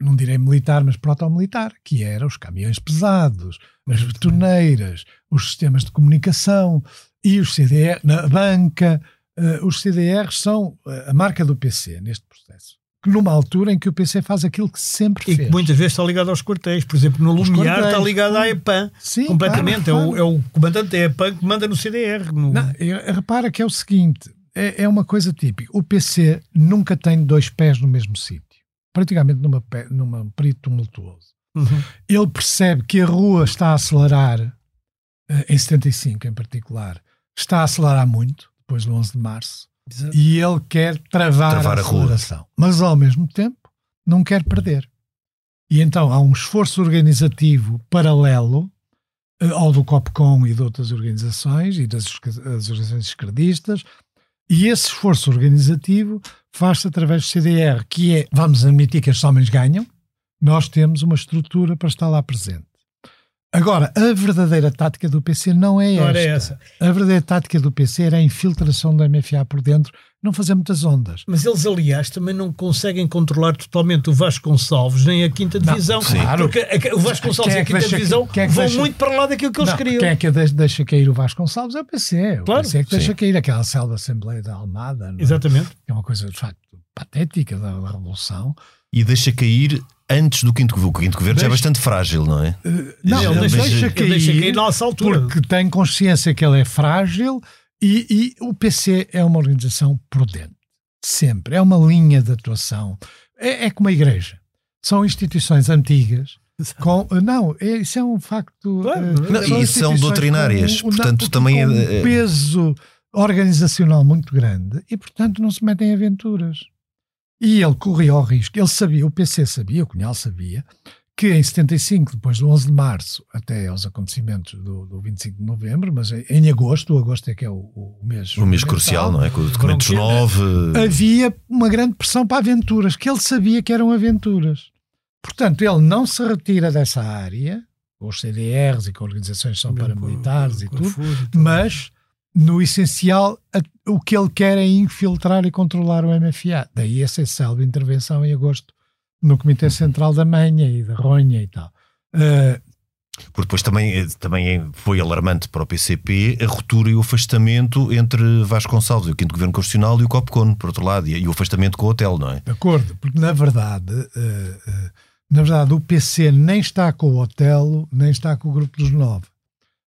não direi militar, mas proto-militar, que eram os caminhões pesados, as betoneiras, os sistemas de comunicação e os CDR, na banca, eh, os CDRs são eh, a marca do PC neste processo. Que numa altura em que o PC faz aquilo que sempre E fez. que muitas vezes está ligado aos quartéis. Por exemplo, no Lumiar está ligado à EPAM. Sim, completamente. claro, É, o, é o comandante da EPAM que manda no CDR. No... Não, eu- repara que é o seguinte: é, é uma coisa típica. O PC nunca tem dois pés no mesmo sítio. Praticamente numa, numa período tumultuoso. Uhum. Ele percebe que a rua está a acelerar, eh, em 75 em particular, está a acelerar muito, depois do 11 de março, e ele quer travar, Travar a a aceleração. Mas ao mesmo tempo não quer perder. E então há um esforço organizativo paralelo eh, ao do COPCOM e de outras organizações e das organizações esquerdistas, e esse esforço organizativo faz-se através do CDR, que é, vamos admitir que estes homens ganham, nós temos uma estrutura para estar lá presente. Agora, a verdadeira tática do PC não é Não esta. era essa. A verdadeira tática do PC era a infiltração da MFA por dentro, não fazer muitas ondas. Mas eles, aliás, também não conseguem controlar totalmente o Vasconcelos nem a quinta divisão. sim. Claro. Porque a- o Vasconcelos Quem é e a quinta deixa- divisão é que vão deixa- muito para lá daquilo que eles Não, queriam. Quem é que deixa, cair o Vasconcelos é o PC. O Claro, PC é que deixa sim. cair aquela célula da Assembleia da Almada. não é? Exatamente. É uma coisa, de facto, patética da, da Revolução. E deixa cair antes do quinto governo. O quinto governo já é Deixa- bastante frágil, não é? Não, Já- ele deixa, ele cair, deixa cair nessa altura. porque tem consciência que ele é frágil e, e o PC é uma organização prudente. Sempre. É uma linha de atuação. É, é como a igreja. São instituições antigas. Com, não, é- isso é um facto. Claro, eh, não, e são doutrinárias, com um- portanto, não, também com é- um peso organizacional muito grande e, portanto, não se metem em aventuras. E ele corria ao risco. Ele sabia, o PC sabia, o Cunhal sabia, que em 75, depois do 11 de março, até aos acontecimentos do, do 25 de novembro, mas em, agosto, o agosto é que é o, o mês. O mês crucial, não é? Com os documentos Foram 9. Havia uma grande pressão para aventuras, que ele sabia que eram aventuras. Portanto, ele não se retira dessa área, com os CDRs e com organizações que são paramilitares e tudo, e mas no essencial a- o que ele quer é infiltrar e controlar o MFA. Daí essa excelente intervenção em agosto no Comitê Central da Manha e da Ronha e tal. Uh, Porque depois também, eh, também é- foi alarmante para o PCP a ruptura e o afastamento entre Vasconcelos e o Quinto Governo Constitucional e o COPCON, por outro lado, e, o afastamento com o hotel, não é? de acordo, porque na verdade, uh, uh, na verdade o PC nem está com o Otelo, nem está com o Grupo dos Nove.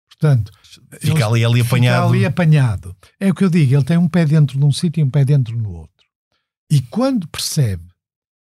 Portanto, Fica ali, ali fica apanhado. ali apanhado. É o que eu digo, ele tem um pé dentro de um sítio e um pé dentro no outro. E quando percebe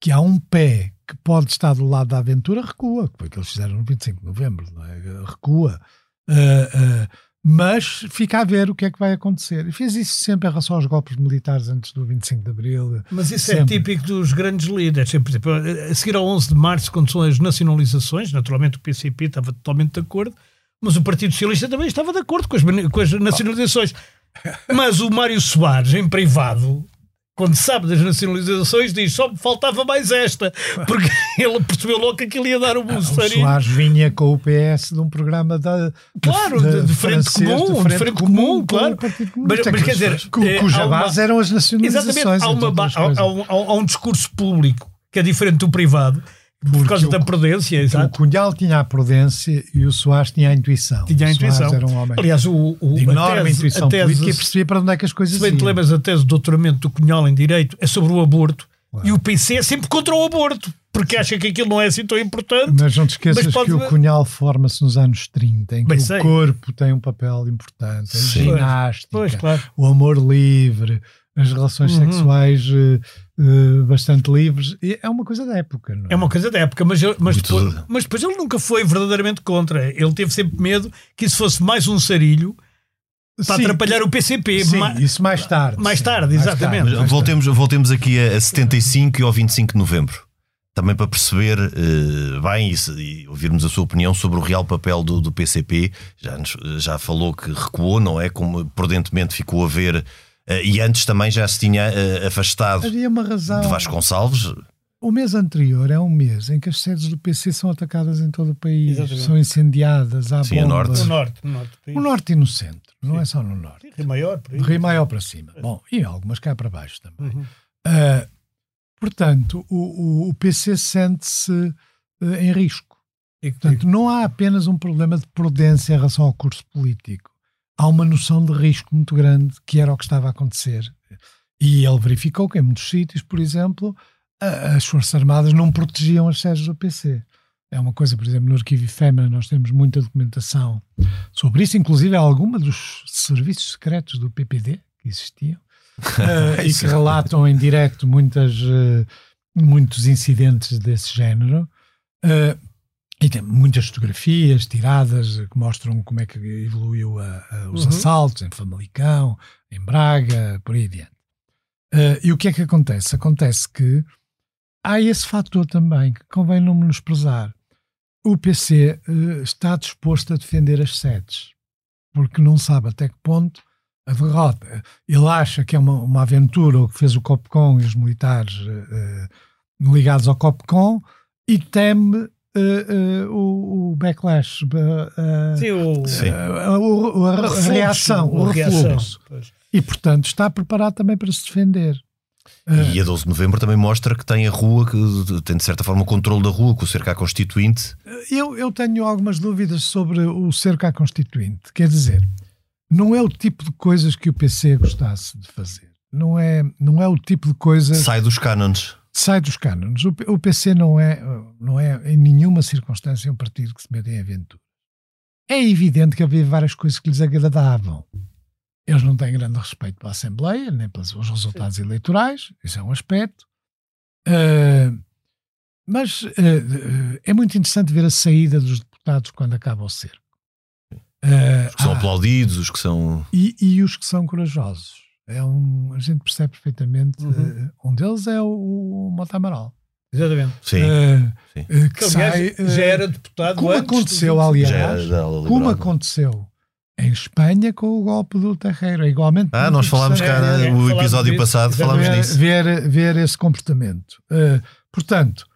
que há um pé que pode estar do lado da aventura, recua, que foi o que eles fizeram no 25 de novembro, não é? recua. Ah, ah, mas fica a ver o que é que vai acontecer. E fez isso sempre em relação aos golpes militares antes do 25 de abril. Mas isso é Sempre. típico dos grandes líderes. Por exemplo, a seguir ao 11 de março, quando são as nacionalizações, naturalmente o PCP estava totalmente de acordo, mas o Partido Socialista também estava de acordo com as, com as nacionalizações. Mas o Mário Soares, em privado, quando sabe das nacionalizações, diz só me faltava mais esta, porque ele percebeu logo que aquilo ia dar um O bolsarinho. Soares vinha com o PS de um programa da, Claro, de- de frente francês, comum, de frente comum, com claro. o Mas- mas que- quer dizer, é, cuja há uma- base eram as nacionalizações. Exatamente, há, uma há- um, há- há um discurso público que é diferente do privado, por Porque causa o- da prudência, O exato. Cunhal tinha a prudência e o Soares tinha a intuição. Tinha a O intuição. era um homem Aliás, o, o, de enorme tese- intuição tese- política e percebia para onde é que as coisas Se bem te iam. lembras a tese de doutoramento do Cunhal em Direito é sobre o aborto e o PC é sempre contra o aborto. Porque acha que aquilo não é assim tão importante. Mas não te esqueças pode- que o Cunhal forma-se nos anos 30, em que Bem, o sei. corpo tem um papel importante, a Sim. ginástica, Pois, claro. o amor livre, as relações Uhum. sexuais eh, eh, bastante livres. E é uma coisa da época, não é? É uma coisa da época, mas, ele- mas, depois, mas depois ele nunca foi verdadeiramente contra. Ele teve sempre medo que isso fosse mais um sarilho para Sim, atrapalhar o PCP. Sim, Ma- isso mais tarde. mais sim, tarde, exatamente. Mas mais voltemos, voltemos aqui a, a 75 e ao 25 de novembro. Também para perceber eh, bem e, se- e ouvirmos a sua opinião sobre o real papel do, do PCP. Já, nos- já falou que recuou, não é? Como prudentemente ficou a ver. eh, e antes também já se tinha eh, afastado Havia uma razão. de Vasconcelos. O mês anterior é um mês em que as sedes do PC são atacadas em todo o país, Exatamente. são incendiadas, há Sim, norte. No norte, no norte. O norte e no centro, não é só no norte. Rio maior, por aí. Rio Maior para cima. Bom, e algumas cá para baixo também. Uhum. Portanto, o, o- o PC sente-se ah, em risco. Portanto, não há apenas um problema de prudência em relação ao curso político. Há uma noção de risco muito grande que era o que estava a acontecer. E ele verificou que em muitos sítios, por exemplo, as Forças Armadas não protegiam as sedes do PC. É uma coisa, por exemplo, no arquivo efêmero nós temos muita documentação sobre isso, inclusive alguma dos serviços secretos do PPD que existiam eh, e que relatam em direto muitas, eh, muitos incidentes desse género. Eh, e tem muitas fotografias tiradas que mostram como é que evoluiu a- a- os Uhum. assaltos em Famalicão, em Braga, por aí adiante. Eh, e o que é que acontece? Acontece que há esse fator também que convém não menosprezar. O PC está disposto a defender as sedes, porque não sabe até que ponto a derrota. Ele acha que é uma, uma aventura o que fez o COPCON e os militares eh, ligados ao COPCON e teme eh, eh, o, o backlash, eh, Sim, o, Sim. o- a, a refluxo, reação, o, reação. refluxo. Pois. E, portanto, está preparado também para se defender. E a 12 de novembro também mostra que tem a rua, que tem de certa forma o controle da rua, com o cerco à Constituinte. Eu, eu tenho algumas dúvidas sobre o cerco à Constituinte. Quer dizer, não é o tipo de coisas que o PC gostasse de fazer. Não é, não é o tipo de coisas Sai dos cânones. sai dos cânones. O, o PC não é, não é em nenhuma circunstância um partido que se mete em aventura. É evidente que havia várias coisas que lhes agradavam. Eles não têm grande respeito pela Assembleia, nem pelos os resultados eleitorais, isso é um aspecto. Ah, mas ah, é muito interessante ver a saída dos deputados quando acaba o cerco. Ah, Os que são ah, aplaudidos, os que são. e, e os que são corajosos. É um, a gente percebe perfeitamente. Uhum. ah, um deles é o, o Mota Amaral. Exatamente. Sim. Ah, sim. ah, que Que, sai, ah, já era deputado como antes aconteceu, aliás, como aconteceu em Espanha com o golpe do Terreiro. É igualmente. Ah, nós falámos cá É, é, no falámos episódio disso, passado, falámos ver, nisso. ver, ver esse comportamento. Ah, portanto,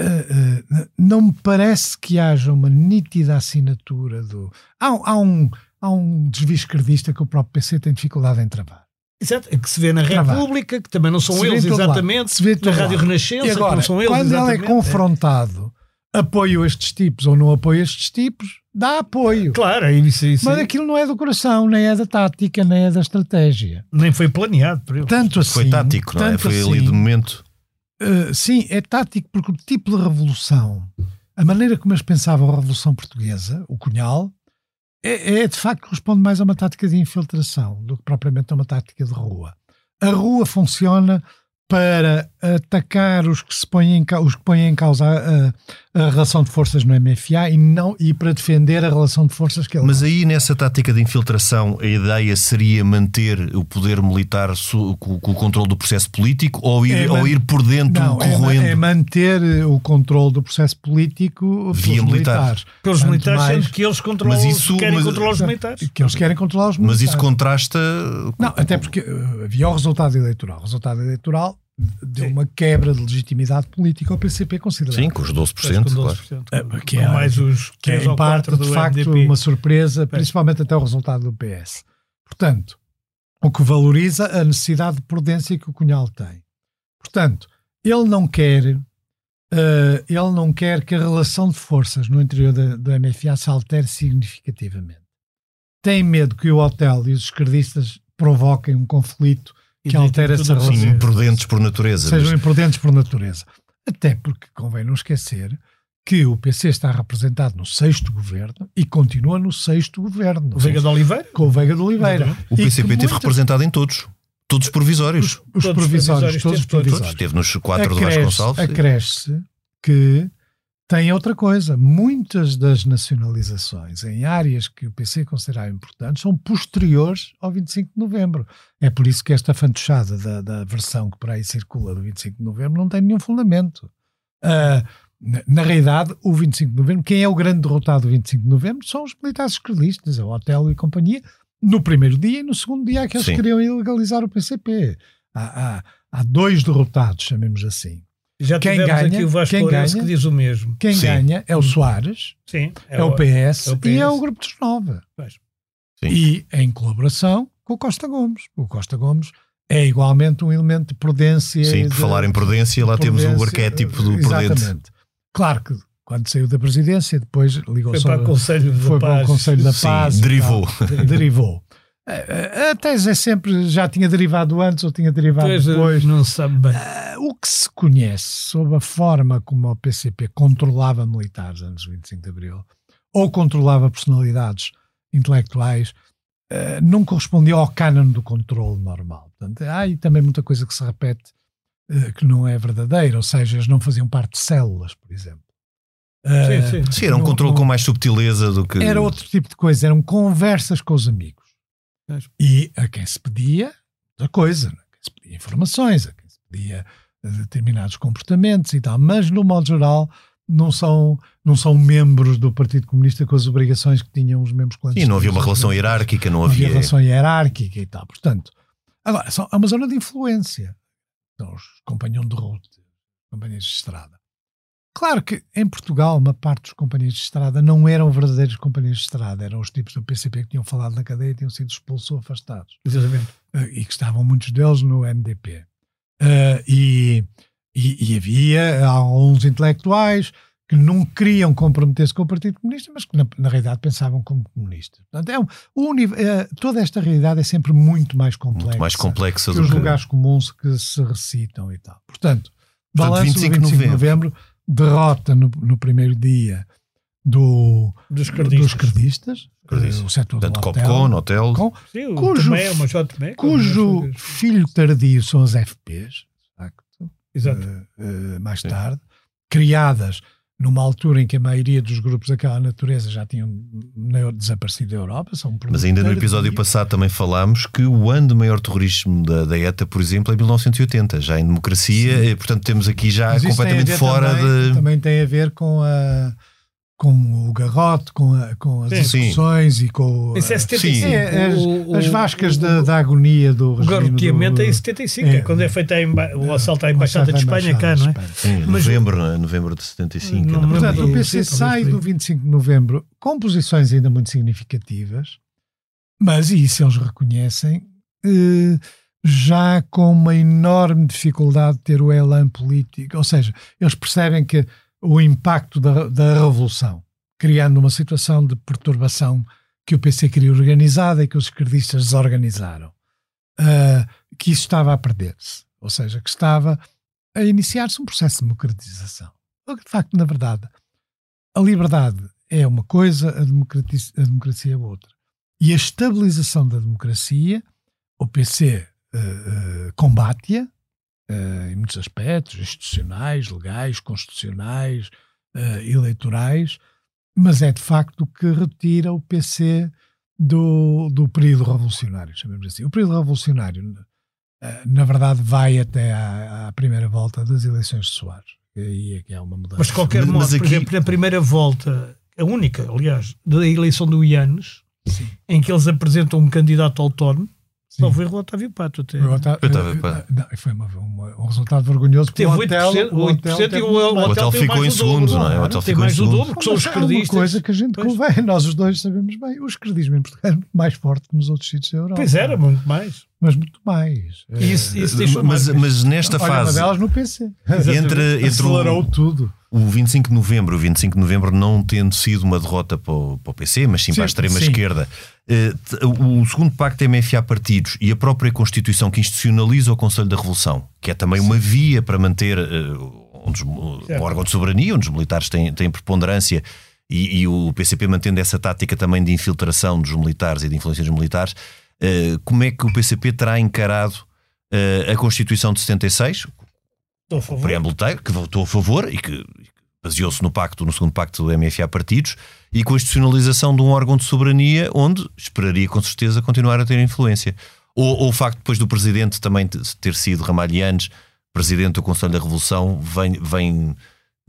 ah, não me parece que haja uma nítida assinatura do. Há, um- há um, há um desvio esquerdista que o próprio PC tem dificuldade em travar. Exato, é que se vê na Travar. República, que também não são Se eles exatamente, Se vê na Rádio lado. Renascença, E que agora, não são eles quando ele é exatamente. confrontado, apoio estes tipos ou não apoio estes tipos, dá apoio. Claro, é isso, isso Mas aquilo não é do coração, nem é da tática, nem é da estratégia. nem foi planeado por ele. Tanto assim. Foi tático, não é? Foi ali assim, de momento. Uh, sim, é tático porque o tipo de revolução, a maneira como eles pensavam a Revolução Portuguesa, o Cunhal, é, é, de facto corresponde mais a uma tática de infiltração do que propriamente a uma tática de rua. A rua funciona para atacar os que se põem em, os que põem em causa a, a relação de forças no MFA e não e para defender a relação de forças que ele Mas aí nessa tática de infiltração, a ideia seria manter o poder militar com, com o controle do processo político ou ir, É ou ir por dentro não, é, corroendo? é manter o controle do processo político Via pelos militares. militares. Pelos militares, mais- sendo que eles controlam, Mas isso- querem mas- controlar os militares. que eles querem controlar os Mas militares. isso contrasta. Não, até porque uh, havia o resultado eleitoral. O resultado eleitoral deu uma quebra de legitimidade política ao PCP considerável. Sim, com os 12%, Parece com claro. 12%, É, com- que é- mais os que 3 é em parte, 4 do de facto, MDP. uma surpresa, principalmente até o resultado do PS. Portanto, o que valoriza a necessidade de prudência que o Cunhal tem. Portanto, ele não quer uh, ele não quer que a relação de forças no interior da- do MFA se altere significativamente. Tem medo que o hotel e os esquerdistas provoquem um conflito que altera essa a relação. Sim, imprudentes por natureza. sejam mas- imprudentes por natureza. Até porque convém não esquecer que o PC está representado no sexto governo e continua no sexto governo. O Veiga de Oliveira? Com o Veiga de Oliveira. O PCP esteve representado em todos. Todos provisórios. Os, os Todos provisórios, provisórios, todos teve todos. provisórios. Esteve nos quatro do Acresce- Vasconcelos. Acresce que tem outra coisa. Muitas das nacionalizações em áreas que o PC considerava importantes são posteriores ao 25 de novembro. É por isso que esta fantochada da, da versão que por aí circula do 25 de novembro não tem nenhum fundamento. Ah, na, na realidade, o 25 de novembro, quem é o grande derrotado do 25 de novembro são os militares esquerdistas, a Otelo e companhia, no primeiro dia e no segundo dia é que eles Sim. queriam ilegalizar o PCP. Há, há, há dois derrotados, chamemos assim. Já Quem tivemos ganha- aqui o Vasco quem ganha? que diz o mesmo. Quem Sim. ganha é o Soares, Sim. é, o PS, é o e é PS. o Grupo dos. Sim. E em colaboração com o Costa Gomes. O Costa Gomes é igualmente um elemento de prudência. Sim, por de- falar em prudência, lá temos o prudência, arquétipo do prudente. Exatamente. Claro que quando saiu da presidência, depois ligou Foi só para o Conselho de foi para Paz. o Conselho da Sim, Paz. e derivou. derivou. A- tese é sempre já tinha derivado antes ou tinha derivado Pois, depois. não sabe bem. Ah, O que se conhece sobre a forma como o PCP controlava militares antes do 25 de Abril ou controlava personalidades intelectuais ah, não correspondia ao cânone do controle normal. Portanto, há aí também muita coisa que se repete que não é verdadeira, ou seja, eles não faziam parte de células, por exemplo. Sim, sim. Sim, era um controle com mais subtileza do que. era outro tipo de coisa, eram conversas com os amigos. E a quem se pedia outra coisa, né? a quem se pedia informações, a quem se pedia eh, determinados comportamentos e tal, mas no modo geral não são, não são membros do Partido Comunista com as obrigações que tinham os membros clandestinos. não havia uma relação hierárquica, não Não havia havia. relação hierárquica e tal. Portanto, agora, são, é uma zona de influência. São os companhões de route, companhias de estrada. Claro que em Portugal, uma parte dos companhias de estrada não eram verdadeiros companhias de estrada, eram os tipos do PCP que tinham falado na cadeia e tinham sido expulsos ou afastados. Exatamente. Eh, e que estavam muitos deles no MDP. Eh, e, e- e havia alguns intelectuais que não queriam comprometer-se com o Partido Comunista, mas que na, na realidade pensavam como comunistas. Portanto, é um, o uni- eh, toda esta realidade é sempre muito mais complexa, Muito mais complexa que do os que. lugares comuns que se recitam e tal. Portanto, Portanto, balanço 25 do de 25 de novembro, derrota no, no primeiro dia do, Dos dos cardistas. cardistas, Cardistas. eh, o setor Portanto, do hotel, Copcon, hotel. com- Sim, Cujo- Tomé, Machado Tomé. cujo como- filho tardio são as FPs, de facto, Exato. eh, eh, mais Sim. tarde, criadas numa altura em que a maioria dos grupos daquela natureza já tinham desaparecido da Europa. São Mas ainda no episódio passado também falámos que o ano de maior terrorismo da, da ETA, por exemplo, é 1980, já em democracia, e, portanto temos aqui já Mas completamente fora também, de. Também tem a ver com a com o garrote, com, a- com as Sim. discussões e com Isso é a- 75. Sim. É, as, O- as o- vascas o- da, da agonia do O regime garroteamento do, é em 75, É. é quando é feito a emba- o assalto à o Embaixada de Espanha cá, não é? Sim, Mas- novembro, é? novembro de 75. Não ainda me por Portanto, o PC sai do 25 de novembro com posições ainda muito significativas, mas e isso eles reconhecem, eh, já com uma enorme dificuldade de ter o elan político. Ou seja, eles percebem que o impacto da, da revolução, criando uma situação de perturbação que o PC queria organizada e que os esquerdistas desorganizaram, eh, que isso estava a perder-se. Ou seja, que estava a iniciar-se um processo de democratização. De facto, na verdade, a liberdade é uma coisa, a democracia, a democracia é outra. E a estabilização da democracia, o PC eh, eh, combate-a eh, em muitos aspectos, institucionais, legais, constitucionais, eh, eleitorais, mas é de facto o que retira o PC do, do período revolucionário, chamemos assim. O período revolucionário, eh, na verdade, vai até à, à primeira volta das eleições de Soares. E aí é que há uma mudança. Mas de qualquer modo, mas por aqui- exemplo, na primeira volta, a única, aliás, da eleição do Ianes, Sim. em que eles apresentam um candidato autónomo, Sim. só foi o Otávio Pato até. Eu ta- Eu tava, eh, não, foi uma- uma- um resultado vergonhoso. porque Teve o hotel, 8%, o hotel 8% e teve o, o mais. hotel ficou em o dobro, segundos, não é? O claro, hotel tem ficou em mais o segundos. dobro, que são os Mas há uma credistas. coisa que a gente Pois. convém, nós os dois sabemos bem, o esquerdismo em Portugal é muito mais forte que nos outros sítios da Europa. Pois era, muito mais. Mas muito mais. Isso, isso deixou mas, mas nesta Olha, fase, uma delas no PC. entre, entre Acelerou o, tudo. o 25 de novembro, o 25 de novembro não tendo sido uma derrota para o, para o PC, mas sim, Sim, para a extrema sim. eh, o segundo pacto MFA partidos e a própria Constituição que institucionaliza o Conselho da Revolução, que é também uma via para manter eh, onde, um órgão de soberania, onde os militares têm, têm preponderância e, e, o PCP mantendo essa tática também de infiltração dos militares e de influência dos militares, uh, como é que o PCP terá encarado uh, a Constituição de 76, o preâmbulo que votou a favor e que baseou-se no pacto, no segundo pacto do MFA partidos, e com a institucionalização de um órgão de soberania onde esperaria com certeza continuar a ter influência. Ou, ou o facto depois do presidente também ter sido Ramalhianes, presidente do Conselho da Revolução, vem, vem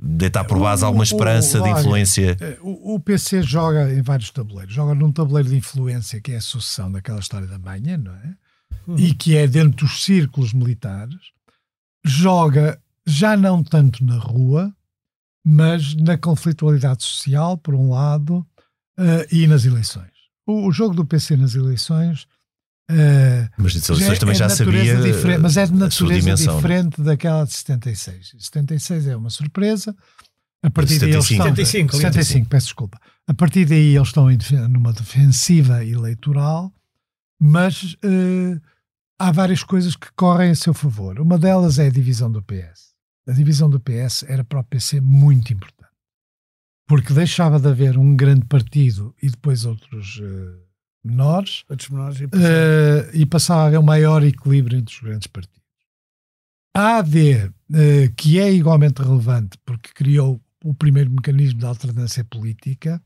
deitar por base alguma esperança o, o, de influência. Eh, o, o, PC joga em vários tabuleiros. Joga num tabuleiro de influência que é a sucessão daquela história da manhã, não é? Uhum. E que é dentro dos círculos militares. Joga já não tanto na rua, mas na conflitualidade social, por um lado, uh, e nas eleições. O, o, jogo do PC nas eleições. Uh, mas nas eleições também é já sabia. Mas é de natureza diferente daquela de 76. 76 é uma surpresa. A partir 75, daí eles estão, 75, 75, peço desculpa. A partir daí eles estão numa defensiva eleitoral, mas uh, há várias coisas que correm a seu favor. Uma delas é a divisão do PS a divisão do PS era para o PC muito importante. Porque deixava de haver um grande partido e depois outros uh, menores, outros menores e, passava. Uh, e passava a haver um maior equilíbrio entre os grandes partidos. A AD, uh, que é igualmente relevante porque criou o primeiro mecanismo de alternância política,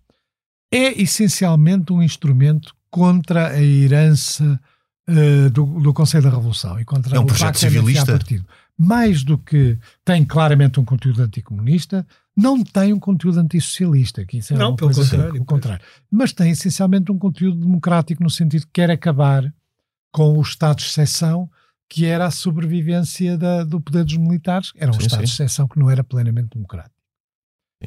é essencialmente um instrumento contra a herança uh, do, do Conselho da Revolução e contra é um o projeto civilista. Partido mais do que tem claramente um conteúdo anticomunista, não tem um conteúdo antissocialista, que isso é não, pelo contrário, pelo contrário. Mas tem essencialmente um conteúdo democrático no sentido que quer acabar com o estado de exceção que era a sobrevivência da, do poder dos militares. Era um sim, estado sim. de exceção que não era plenamente democrático.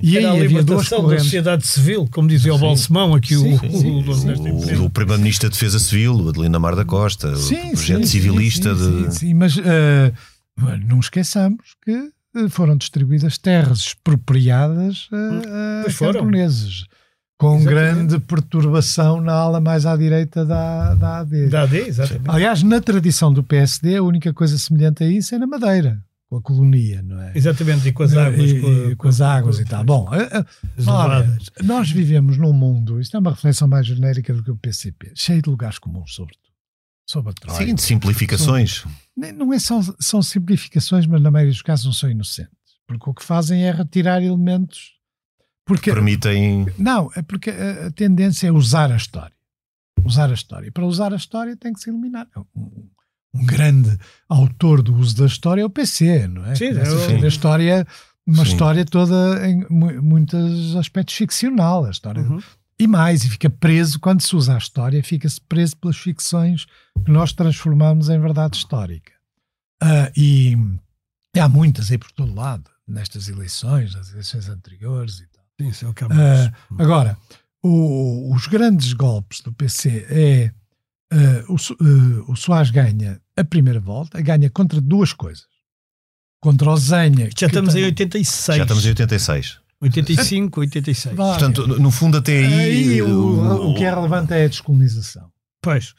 E era aí a libertação da sociedade civil, como dizia o Balsemão aqui, sim, o, o, o, o Primeiro-Ministro da Defesa Civil, Adelina Mar da Costa, o projeto civilista de... Sim, mas... Uh, não esqueçamos que eh, foram distribuídas terras expropriadas a, a camponeses, com exatamente. grande perturbação na ala mais à direita da, da AD. Da AD, exatamente. Aliás, na tradição do PSD, a única coisa semelhante a isso é na Madeira. Com a colonia, não é? Exatamente, e com as águas. E, com, com, as águas com, e tal. Bom, eh, eh, nós vivemos num mundo, isto é uma reflexão mais genérica do que o PCP, cheio de lugares comuns, sobretudo sobre a Troika. Sim, de simplificações. não é só, são simplificações, mas na maioria dos casos não são inocentes. Porque o que fazem é retirar elementos. Porque, Permitem. Não, é porque a, a, tendência é usar a história. Usar a história. Para usar a história tem que se eliminar. Um, um grande autor do uso da história é o PC, não é? Sim, é sim. A história, uma sim. história toda em muitos aspectos ficcional. A história uhum. E mais, e fica preso, quando se usa a história, fica-se preso pelas ficções que nós transformamos em verdade histórica. Uh, e, e, há muitas aí por todo lado, nestas eleições, nas eleições anteriores e tal. Sim, isso é o que é mais. Uh, agora, o, os grandes golpes do PC é uh, o, o Soares ganha a primeira volta, ganha contra duas coisas. Contra o Zenha. Já estamos tem, em 86. Já estamos em 86. 85, 86. Vai. Portanto, no fundo, até aí. aí o, o, o, que é relevante é a descolonização. Pois.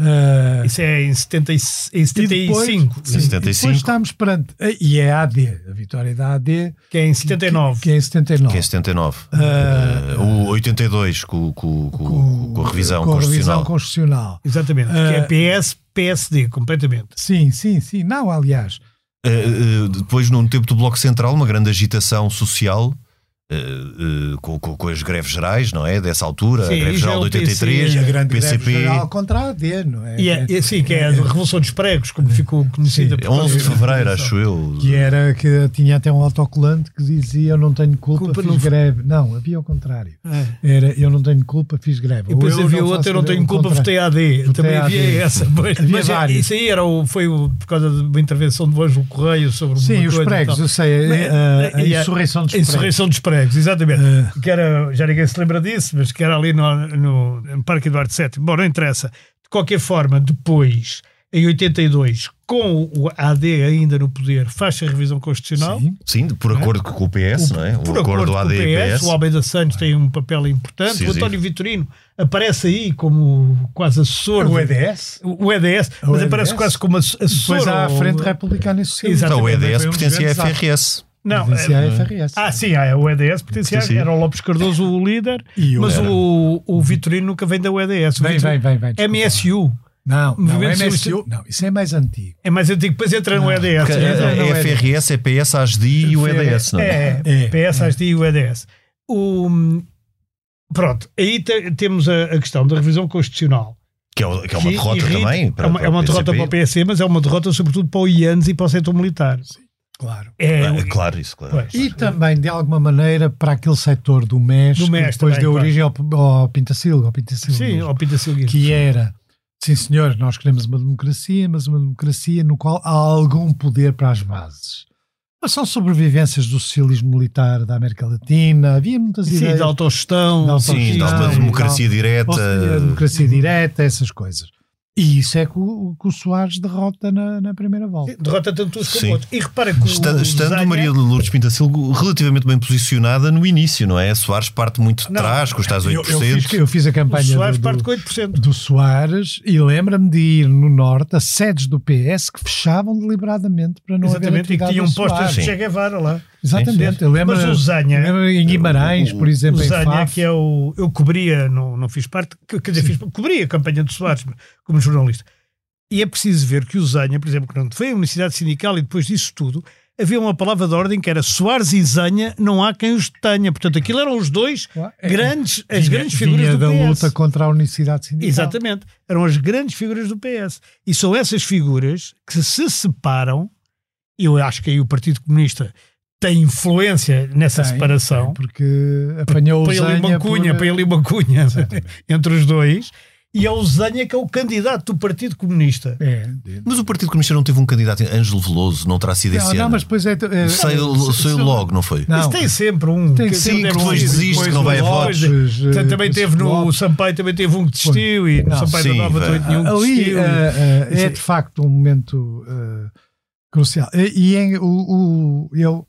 Uh, Isso é em, 70, em 75. Depois, sim, 75. depois estamos perante. E é a AD, a vitória da AD. Que é em 79. Que, que é em 79. Que é em 79. Uh, uh, o 82, com, com, com, com, a revisão com a revisão constitucional. Exatamente. que é PS, PSD, completamente. Sim, sim, sim. Não, aliás. depois, no tempo do Bloco Central, uma grande agitação social Uh, uh, com, com, as greves gerais, não é? Dessa altura, sim, a greve geral de 83, a grande PCP. Greve geral contra a AD, não é? E é, é, sim, que é a Revolução dos Pregos, como ficou conhecida. Sim, 11 de fevereiro, acho eu. Que era que tinha até um autocolante que dizia: Eu não tenho culpa, culpa fiz não... greve. Não, havia o contrário. É. Era Eu não tenho culpa, fiz greve. E depois Ou havia outra: Eu não tenho culpa, votei AD. Votei Também havia AD. essa. Pois. Havia Mas é, vários. isso aí era o, foi o, por causa de uma intervenção do Ângelo Correio sobre Sim, os pregos, eu sei. A insurreição dos pregos. Pregos, exatamente que era, já ninguém se lembra disso, mas que era ali no, no, no Parque Eduardo VII. Bom, não interessa. De qualquer forma, depois, em 82, com o AD ainda no poder, faz a revisão constitucional. Sim, sim por acordo é? com o PS, o, não é? O por acordo, AD com o PS. O Almeida Santos tem um papel importante. Sim, o António sim. Vitorino aparece aí como quase assessor. O EDS? O EDS, o mas EDS. aparece quase como assessor. Depois há a Frente Republicana e Socialista. Então, o EDS pertencia à FRS. Não, pertencia é- à FRS. Ah, sim, ah, o EDS pertencia, Pertencia. era o Lopes Cardoso o líder, o- mas era. o, o Vitorino nunca vem da UEDS. Vem, vem, vem, vem. MSU. Não, não, MSU, não, isso é mais antigo. É mais antigo, depois entra no EDS. Porque Sim, não, não a é. FRS é PS, ASDI e o EDS, não é? É, É, PS, ASD e o EDS. O, pronto, aí te- temos a, a questão da revisão constitucional. Que é, que é uma derrota irrita- também. é uma, é uma derrota para o PSC, mas é uma derrota sobretudo para o IANS e para o setor militar. Claro. É, Ah, claro, isso, claro. Pois. E também, de alguma maneira, para aquele setor do MES, Do que MES depois também, deu claro. origem ao, ao Pintacilgo, ao Pintacilgo sim, mesmo. ao Pita Silgueiro. que era, sim senhor, nós queremos uma democracia, mas uma democracia no qual há algum poder para as bases. Mas são sobrevivências do socialismo militar da América Latina, havia muitas Sim, ideias. da autogestão. Da Sim, Não, democracia direta. Ou democracia direta, essas coisas. E isso é que o, que o Soares derrota na, na primeira volta. Derrota tanto Sim. como outros. E repara que Está- o Estando Zanha- Maria de Lourdes Pintacilgo relativamente bem posicionada no início, não é? A Soares parte muito de trás, com os tais 8%. Eu, eu fiz, eu fiz a o campanha Soares do, parte com 8%. do Soares e lembra-me de ir no Norte a sedes do PS que fechavam deliberadamente para não haver Exatamente, e que tinham postas de Che Guevara lá. Exatamente, eu lembro, Mas o Zanha- lembro em Guimarães, por O exemplo, em Zanha, Faf, que é o. Eu cobria, não, não fiz parte, que- quer dizer, fiz, cobria a campanha de Soares como jornalista. E é preciso ver que o Zanha, por exemplo, quando foi a Universidade Sindical e depois disso tudo, havia uma palavra de ordem que era Soares e Zanha, não há quem os tenha. Portanto, aquilo eram os dois É, grandes, as vinha- grandes figuras vinha do da PS. luta contra a Unicidade Sindical. Exatamente. Eram as grandes figuras do PS. E são essas figuras que se separam. e Eu acho que aí o Partido Comunista tem influência nessa Tem, separação. tem, porque apanhou o Põe ali uma cunha, por- põe ali uma cunha entre os dois. E é o Zanha que é o candidato do Partido Comunista. É, Mas o Partido Comunista não teve um candidato, Ângelo Veloso, não terá sido não, esse não, ano. mas depois é. é Saiu, se- saiu se- logo, não foi? Não, Mas tem sempre um. Tem que sim, que depois desiste, que não vai a votos. Portanto, também eh, teve no Lopes. Sampaio, também teve um que desistiu. E no Sampaio sim, da Nova também tinha um que Ali desistiu. eh, eh, é de facto um momento eh, crucial. E, e em- o, o- eu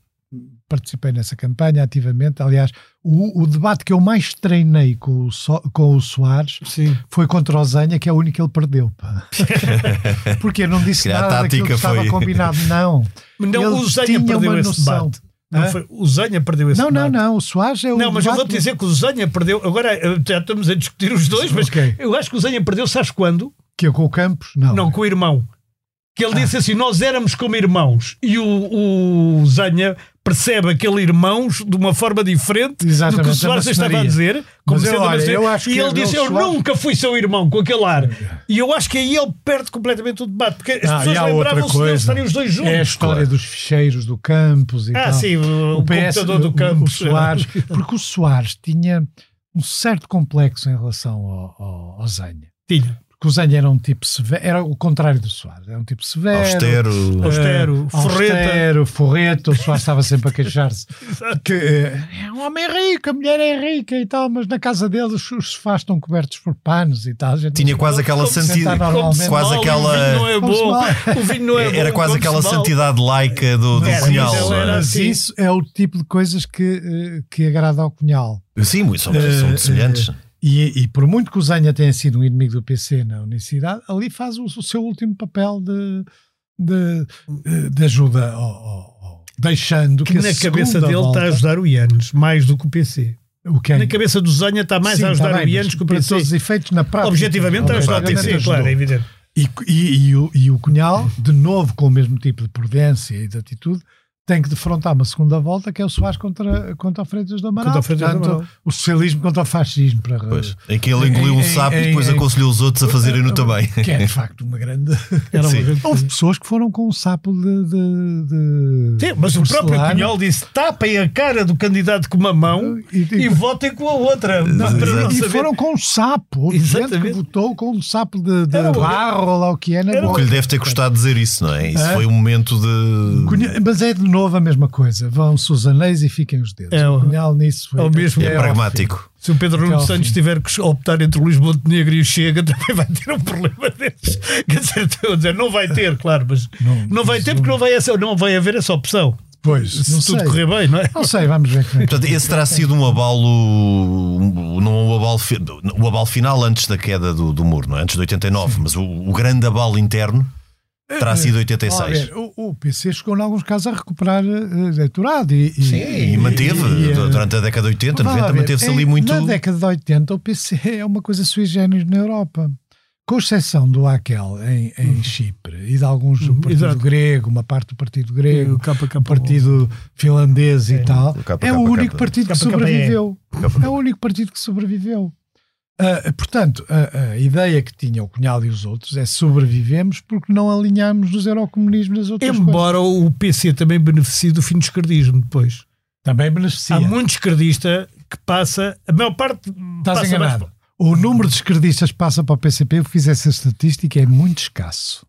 participei nessa campanha ativamente. Aliás, o, o debate que eu mais treinei com o, So- com o Soares Sim. foi contra o Zanha, que é o único que ele perdeu. pá. Porque eu não disse a nada daquilo que estava foi- combinado. Não. Não, Ele o Zanha tinha perdeu uma esse noção. debate. Não foi, o Zanha perdeu esse Não, não, debate. não. O Soares é o. Não, mas eu debate- vou-te dizer que o Zanha perdeu. Agora eh, já estamos a discutir os dois, mas Ok. eu acho que o Zanha perdeu, sabes quando? Que é com o Campos? Não. Não, com o irmão. Que Ah. ele disse assim: Nós éramos como irmãos. E o, o Zanha percebe aquele irmãos de uma forma diferente do que Exatamente, o Soares estava a dizer. Como Mas eu, olha, eu acho e que ele o disse: Eu Soares- nunca fui seu irmão, com aquele ar. E eu acho que aí ele perde completamente o debate. Porque as Ah, pessoas lembravam-se deles estarem os dois juntos. É a história claro. dos ficheiros do Campos e Ah, tal. sim, o, o computador do o- campo. O Soares, porque o Soares tinha um certo complexo em relação ao, ao, ao Zanha. Tinha. Zanha era um tipo severo, era o contrário do Soares, era um tipo severo. Austero. eh, Austero, forreta. austero, forreta. O Soares estava sempre a queixar-se que eh, é um homem rico, a mulher é rica e tal, mas na casa dele os, os sofás estão cobertos por panos e tal. A gente Tinha quase aquela santidade. Quase aquela. O vinho não é bom. O vinho não é bom. Era quase aquela santidade laica do, do Era, Cunhal. é? era Mas assim. isso é o tipo de coisas que, eh, que agrada ao Cunhal. Sim, são, são semelhantes. E, e por muito que o Zanha tenha sido um inimigo do PC na Unicidade, ali faz o, o seu último papel de, de, de ajuda, ao, ao- deixando que, Que na cabeça dele volta, está a ajudar o Ianes, mais do que o PC. o quem? Na cabeça do Zanha está mais Sim, a ajudar tá bem, o Ianes que o para PC. todos os efeitos, na prática. Objetivamente está a ajudar o PC, claro, é evidente. E, e, e o, e o Cunhal, de novo com o mesmo tipo de prudência e de atitude, tem que defrontar uma segunda volta que é o Soares contra, contra o Freitas do Amaral. Contra o Freitas do Portanto, Amaral. O socialismo contra o fascismo. Para, Pois. Em que ele engoliu um em- sapo e depois em- aconselhou os outros a fazerem-no também. Que é de facto uma grande. Era uma grande- Houve pessoas que foram com um sapo de. de, de Sim, mas o próprio. Cunhal disse: tapem a cara do candidato com uma mão E- e- e votem com a outra. Não, para não E foram com um sapo. Houve gente que Exatamente. votou com um sapo de, de barro ou lá o que é. O que lhe deve ter custado dizer isso, não é? Isso Hã? foi um momento de. Cunha- Mas é de novo a mesma coisa. Vão-se os anéis e fiquem os dedos. É o- o Cunhal nisso é o mesmo- É É pragmático. Se o Pedro Nuno Santos fim. tiver que optar entre o Luís Montenegro e o Chega, também vai ter um problema desses. Quer dizer, estou a dizer, não vai ter, claro, mas não, Não, vai ter porque não vai, essa, não vai haver essa opção. Pois, Se não tudo sei. correr bem, não é? Não sei, vamos ver como é Portanto, esse terá sido um abalo, um- não o abalo, o abalo final antes da queda do, do muro, não é? Antes de 89, mas o, o grande abalo interno. Terá sido Ó, 86. ver, o, o PC chegou, em alguns casos, a recuperar eh, eleitorado. E, e- E manteve, e- eh, durante a década de 80, Vamos lá 90, ver, manteve-se ali muito. Na década de 80, o PC é uma coisa sui generis na Europa. Com exceção do AQEL em, em Chipre e de alguns do Uhum, Partido exato. Grego, uma parte do Partido O Grego, KKK. o Partido Finlandês e tal, O KKK. é o único partido que KKK. sobreviveu. É o único partido que sobreviveu. Ah, portanto, a, a ideia que tinha o Cunhal e os outros é sobrevivemos porque não alinhamos nos eurocomunismos nas outras coisas. Embora o PC também beneficie do fim do esquerdismo depois. Também beneficia. Há muito esquerdista que passa, a maior parte Estás passa mais enganado. O número de esquerdistas que passa para o PCP, eu fiz essa estatística, é muito escasso.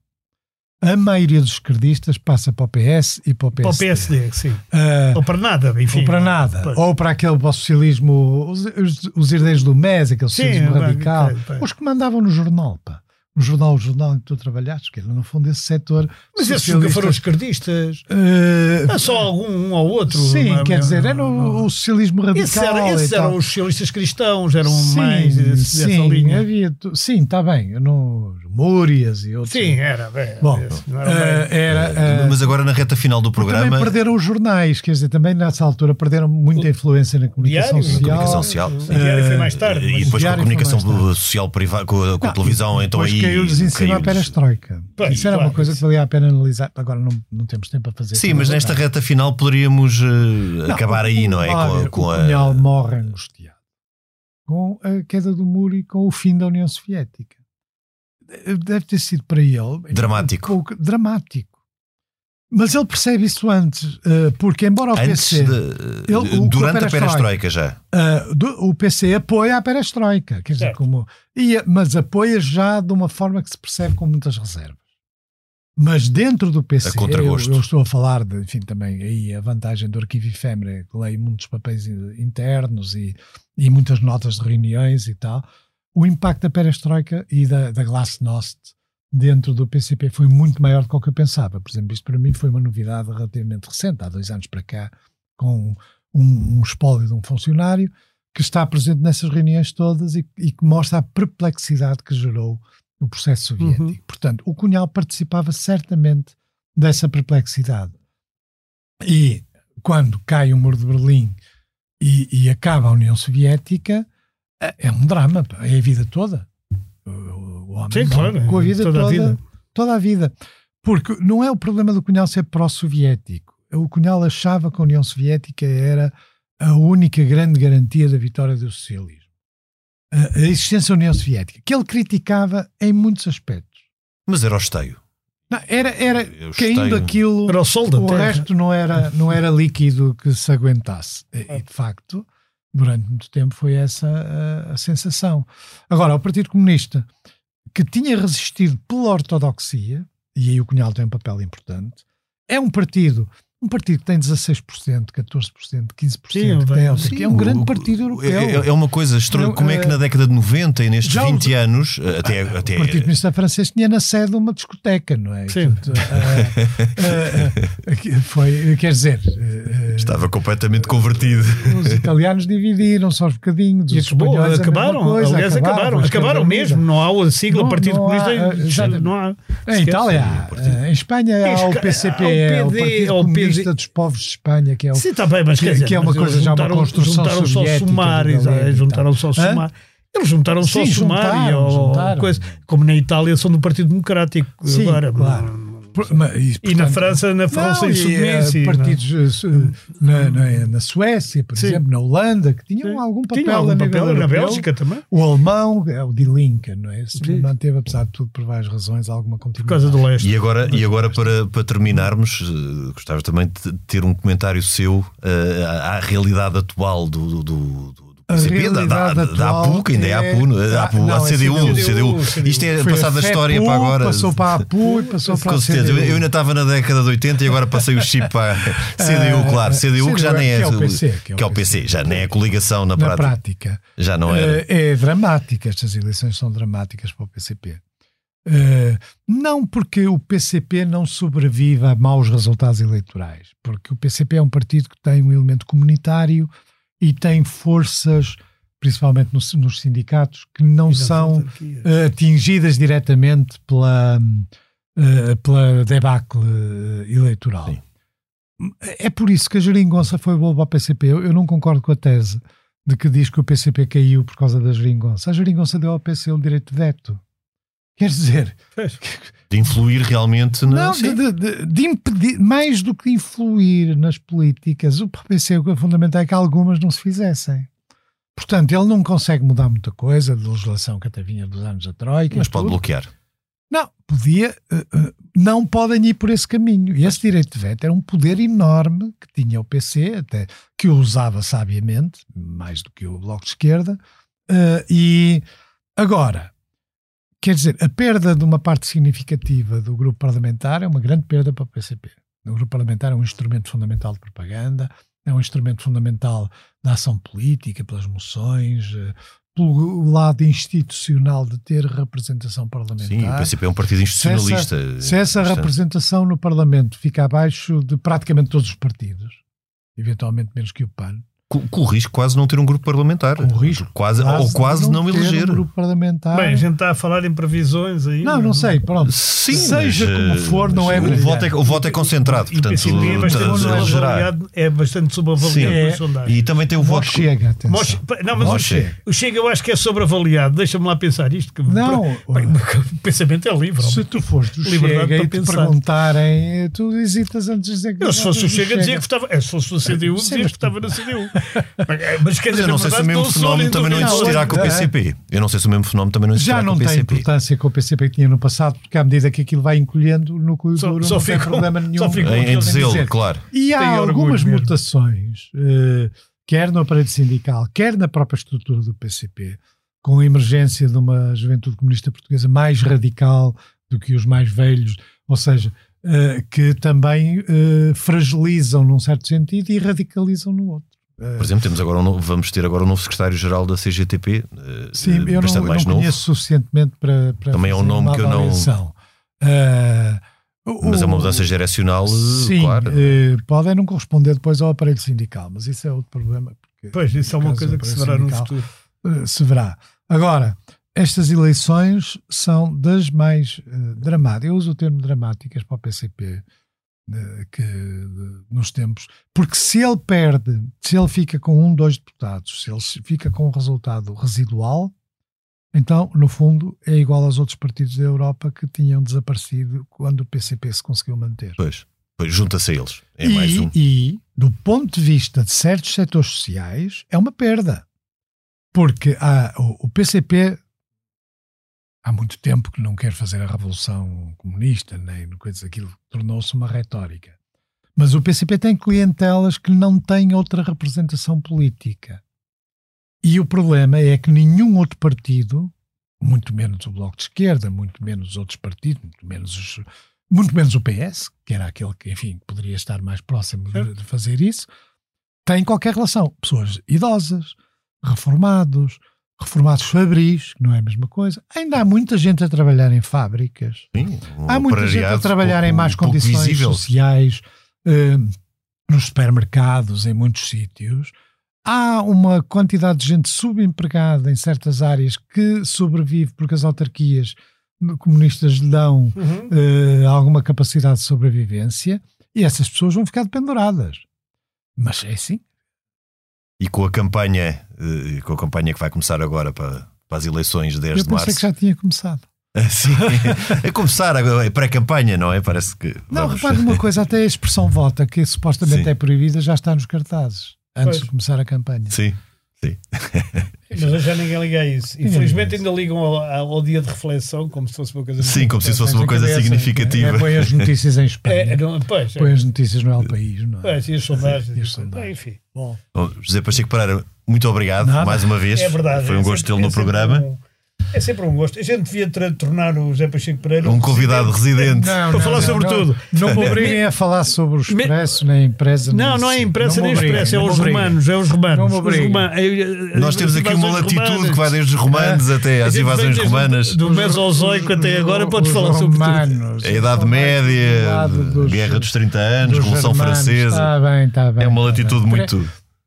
A maioria dos esquerdistas passa para o PS e para o PSD. para o PSD, sim. Ah, Ou para nada, enfim. ou para nada. Pois. Ou para aquele para o socialismo, os, os, os herdeiros do MES, aquele socialismo vai, radical. vai, vai. Os que mandavam no jornal, pá. No jornal, o jornal em que tu trabalhaste, que era no fundo esse setor. Mas esses nunca foram esquerdistas. Ah, Há só algum um ou outro. sim, não é? quer dizer, era Não. o, o socialismo radical. Esses, eram, esses e tal. eram os socialistas cristãos, eram Sim, mais dessa sim, linha. havia sim, está bem. Eu não, Múrias e outros. Sim, era. bem, Bom, não era eh, bem- era, eh, Mas agora na reta final do também programa. perderam os jornais, quer dizer, também nessa altura perderam muita influência na comunicação Diário, social. comunicação social. O diário foi mais tarde. E depois com a comunicação social privada, com a, com a Não, televisão, então aí. caiu-lhes em cima a caiu-lhes. perestroika. Pois, Isso era claro, uma coisa que valia a pena analisar. Agora não, não temos tempo para fazer Sim, mas nesta Não. reta final poderíamos eh, Não, acabar aí, não é? vá Com, a- ver, com o a. Morre angustiado com a queda do muro e com o fim da União Soviética. Deve ter sido para ele Dramático. um pouco dramático. Mas ele percebe isso antes, eh, porque embora o Antes PC, de, ele- o- durante a perestroika já. do- o PC apoia a perestroika, quer dizer, Certo. como, e, mas apoia já de uma forma que se percebe com muitas reservas. Mas dentro do PC, eu, eu estou a falar de, enfim, também aí a vantagem do arquivo efêmero, é que leio muitos papéis internos e, e muitas notas de reuniões e tal. O impacto da perestroika e da, da glasnost dentro do PCP foi muito maior do que eu pensava. Por exemplo, isto para mim foi uma novidade relativamente recente, há dois anos para cá, com um, um espólio de um funcionário que está presente nessas reuniões todas e, e que mostra a perplexidade que gerou o processo soviético. Uhum. Portanto, o Cunhal participava certamente dessa perplexidade. E quando cai o muro de Berlim e, e acaba a União Soviética, é é um drama, pá, é a vida toda. O, homem Sim, claro, com a vida toda toda, a vida. toda a vida. Porque não é o problema do Cunhal ser pró-soviético. O Cunhal achava que a União Soviética era a única grande garantia da vitória do socialismo. A, a existência da União Soviética, que ele criticava em muitos aspectos. Mas era o esteio. Não, era era Eu caindo aquilo, Era o sol da o terra. resto não era, não era líquido que se aguentasse. E, de facto, durante muito tempo foi essa a, a sensação. Agora, o Partido Comunista, que tinha resistido pela ortodoxia, e aí o Cunhal tem um papel importante, é um partido, um partido que tem 16%, 14%, 15%, Sim, que tem autarquia, Sim, é um grande partido europeu. É, é uma coisa estranha. Não, Como é que eh, na década de 90 e nestes já 20 anos, até. até O Partido Comunista Francês tinha na sede uma discoteca, não é? Sim. Portanto, ah, ah, ah, foi, quer dizer, ah, estava completamente convertido. os italianos dividiram-se aos bocadinhos, E os acabou, espanhóis acabaram, coisa, aliás, acabaram, acabaram esquerda mesmo. Não há a sigla Não- Partido não há, Comunista. eh, já- não há. Em Itália, há, ah, em Espanha há o PCP, há o é o PD, Partido dos Povos de Espanha, que é o Sim, está bem, mas que- quer dizer, que é uma coisa já uma construção juntaram soviética e juntaram só Hã? somar. Eles juntaram só Sim, somar e juntaram, ou juntaram. coisa. Como na Itália são do Partido Democrático Sim, agora. claro. Por- mas, E na portanto, França, na França Não, e e, eh, partidos eh, na, na, na Suécia, por Sim. exemplo, na Holanda, que tinham algum papel, Tinha algum a papel na. Bélgica também. O alemão é o Die Linke, não é? Sim. manteve, apesar de tudo, por várias razões, alguma Por continuidade. causa do leste. E agora, e agora para, para terminarmos, eh, gostava também de ter um comentário seu à, à realidade atual do, do, do, A PCP, da, da, da APU, que ainda é, é- APU, é? Ah, APU, não, a é CDU, CDU. CDU. Isto é a passado da história para agora. Passou para a APU e passou para a certeza, eu, CDU. eu ainda estava na década de 80 e agora passei o chip para a CDU, claro. CDU que já CDU, nem é, que é o PC, que é o PC, já nem é coligação na, prática. prática. Já não era. Eh, é dramática, estas eleições são dramáticas para o PCP. Eh, não porque o PCP não sobrevive a maus resultados eleitorais, porque o PCP é um partido que tem um elemento comunitário e tem forças, principalmente nos, nos sindicatos, que não são eh, atingidas diretamente pela, uh, pela debacle eleitoral. Sim. É por isso que a geringonça foi boa para o PCP. Eu, eu, não concordo com a tese de que diz que o PCP caiu por causa da geringonça. A geringonça deu ao PC o direito de veto. Quer dizer. De influir realmente na. Não, de, de, de, impedir, mais do que influir nas políticas, o PC o que é fundamental é que algumas não se fizessem. Portanto, ele não consegue mudar muita coisa de legislação que até vinha dos anos da Troika. Mas pode tudo. bloquear. Não, podia, uh, uh, não podem ir por esse caminho. E esse direito de veto era um poder enorme que tinha o PC, até que o usava sabiamente, mais do que o Bloco de Esquerda. Uh, e agora, quer dizer, a perda de uma parte significativa do grupo parlamentar é uma grande perda para o PCP. O grupo parlamentar é um instrumento fundamental de propaganda, é um instrumento fundamental da ação política, pelas moções, pelo lado institucional de ter representação parlamentar. Sim, o PCP é um partido institucionalista. Se essa, se essa representação no Parlamento fica abaixo de praticamente todos os partidos, eventualmente menos que o PAN, com, o risco quase não ter um grupo parlamentar. Com o risco. Quase, quase ou quase não, não eleger. Um grupo parlamentar. Bem, a gente está a falar em previsões aí. Não, não sei, pronto. Sim, Seja mas, como for, não é o voto é O voto é concentrado, e, portanto, e, é, bastante é bastante subavaliado é. E também tem o voto. Chega, atenção. não, mas o chega. o chega eu acho que é sobreavaliado. Deixa-me lá pensar isto. Que, não. o pensamento é livre. Se tu fores do Chega e te perguntarem, tu hesitas antes de dizer que. Eu, se fosse o Chega, dizia que votava. Se fosse o CDU, dizia que votava na CDU. Mas, quer dizer, eu não sei se o mesmo fenómeno também não existirá com o PCP. Eu não sei se o mesmo fenómeno também não existirá Já não tem importância com o PCP que tinha no passado, porque à medida que aquilo vai encolhendo, o núcleo só, duro só não tem problema nenhum. Em dizê-lo, claro. E há algumas mutações, uh, quer no aparelho sindical, quer na própria estrutura do PCP, com a emergência de uma juventude comunista portuguesa mais radical do que os mais velhos, ou seja, uh, que também uh, fragilizam num certo sentido e radicalizam no outro. Por exemplo, temos agora um novo, vamos ter agora um novo secretário-geral da CGTP. Eh, Sim, eu não, eu não conheço suficientemente para, para Também é um nome que eu não. Uh, mas é uma mudança geracional, sim, claro. Uh, podem não corresponder depois ao aparelho sindical, mas isso é outro problema. Pois, isso é uma coisa que se verá no futuro. Uh, se verá. Agora, estas eleições são das mais uh, dramáticas. Eu uso o termo dramáticas para o PCP que nos tempos, porque se ele perde, se ele fica com um, dois deputados, se ele fica com um resultado residual, então, no fundo, é igual aos outros partidos da Europa que tinham desaparecido quando o PCP se conseguiu manter. Pois, pois junta-se a eles. É e, mais um. E, do ponto de vista de certos setores sociais, é uma perda. Porque há, o, o PCP há muito tempo que não quer fazer a revolução comunista, nem coisas aquilo tornou-se uma retórica. Mas o PCP tem clientelas que não têm outra representação política. E o problema é que nenhum outro partido, muito menos o Bloco de Esquerda, muito menos os outros partidos, muito menos, os, muito menos o PS, que era aquele que, enfim, poderia estar mais próximo de, de fazer isso, tem qualquer relação. Pessoas idosas, reformados, reformados fabris, que não é a mesma coisa. Ainda há muita gente a trabalhar em fábricas. Sim, há muita gente a trabalhar pouco, em más condições visível. sociais, uh, nos supermercados, em muitos sítios. Há uma quantidade de gente subempregada em certas áreas que sobrevive porque as autarquias comunistas lhe dão uhum. uh, alguma capacidade de sobrevivência e essas pessoas vão ficar dependuradas. Mas é assim, e com a campanha, eh, com a campanha que vai começar agora para, para as eleições de 10 Eu de março. Eu pensei que já tinha começado. Sim, é começar a pré-campanha, não é? Parece que. Não, vamos... repare uma coisa, até a expressão vota, que supostamente Sim. é proibida, já está nos cartazes, antes pois. de começar a campanha. Sim. Sim. Mas já ninguém liga a isso. Infelizmente ainda ligam ao, ao, dia de reflexão como se fosse uma coisa Sim, como se isso fosse uma coisa significativa. É, põe as notícias em Espanha. É, não, pois, põe é. as notícias no El País, não é? Pois, e as sondagens. E as sondagens. enfim. Bom. Bom, José Pacheco Pereira, muito obrigado Nada. mais uma vez. É verdade. Foi um é gosto tê-lo no programa. Um é sempre um gosto. A gente devia tornar o Zé Pacheco Pereira um convidado residente, não, para falar sobre tudo. Não me obriguem a falar sobre o Expresso, nem a empresa. Não, não é a imprensa nem o Expresso, é os romanos. É os romanos. Não me romanos. Nós temos aqui uma latitude que vai desde os romanos até às invasões romanas. Do Mesozoico até agora, podes falar sobre tudo. A Idade Média, Guerra dos 30 Anos, Revolução Francesa. Está bem, está bem. É uma latitude muito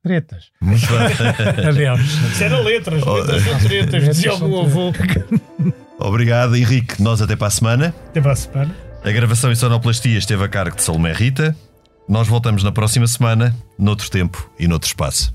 tretas. Muito bem. Adeus. Isso era letras, letras são tretas, dizia o meu avô. Obrigado, Henrique. Nós até para a semana. Até para a semana. A gravação e sonoplastia esteve a cargo de Salomé Rita. Nós voltamos na próxima semana, noutro tempo e noutro espaço.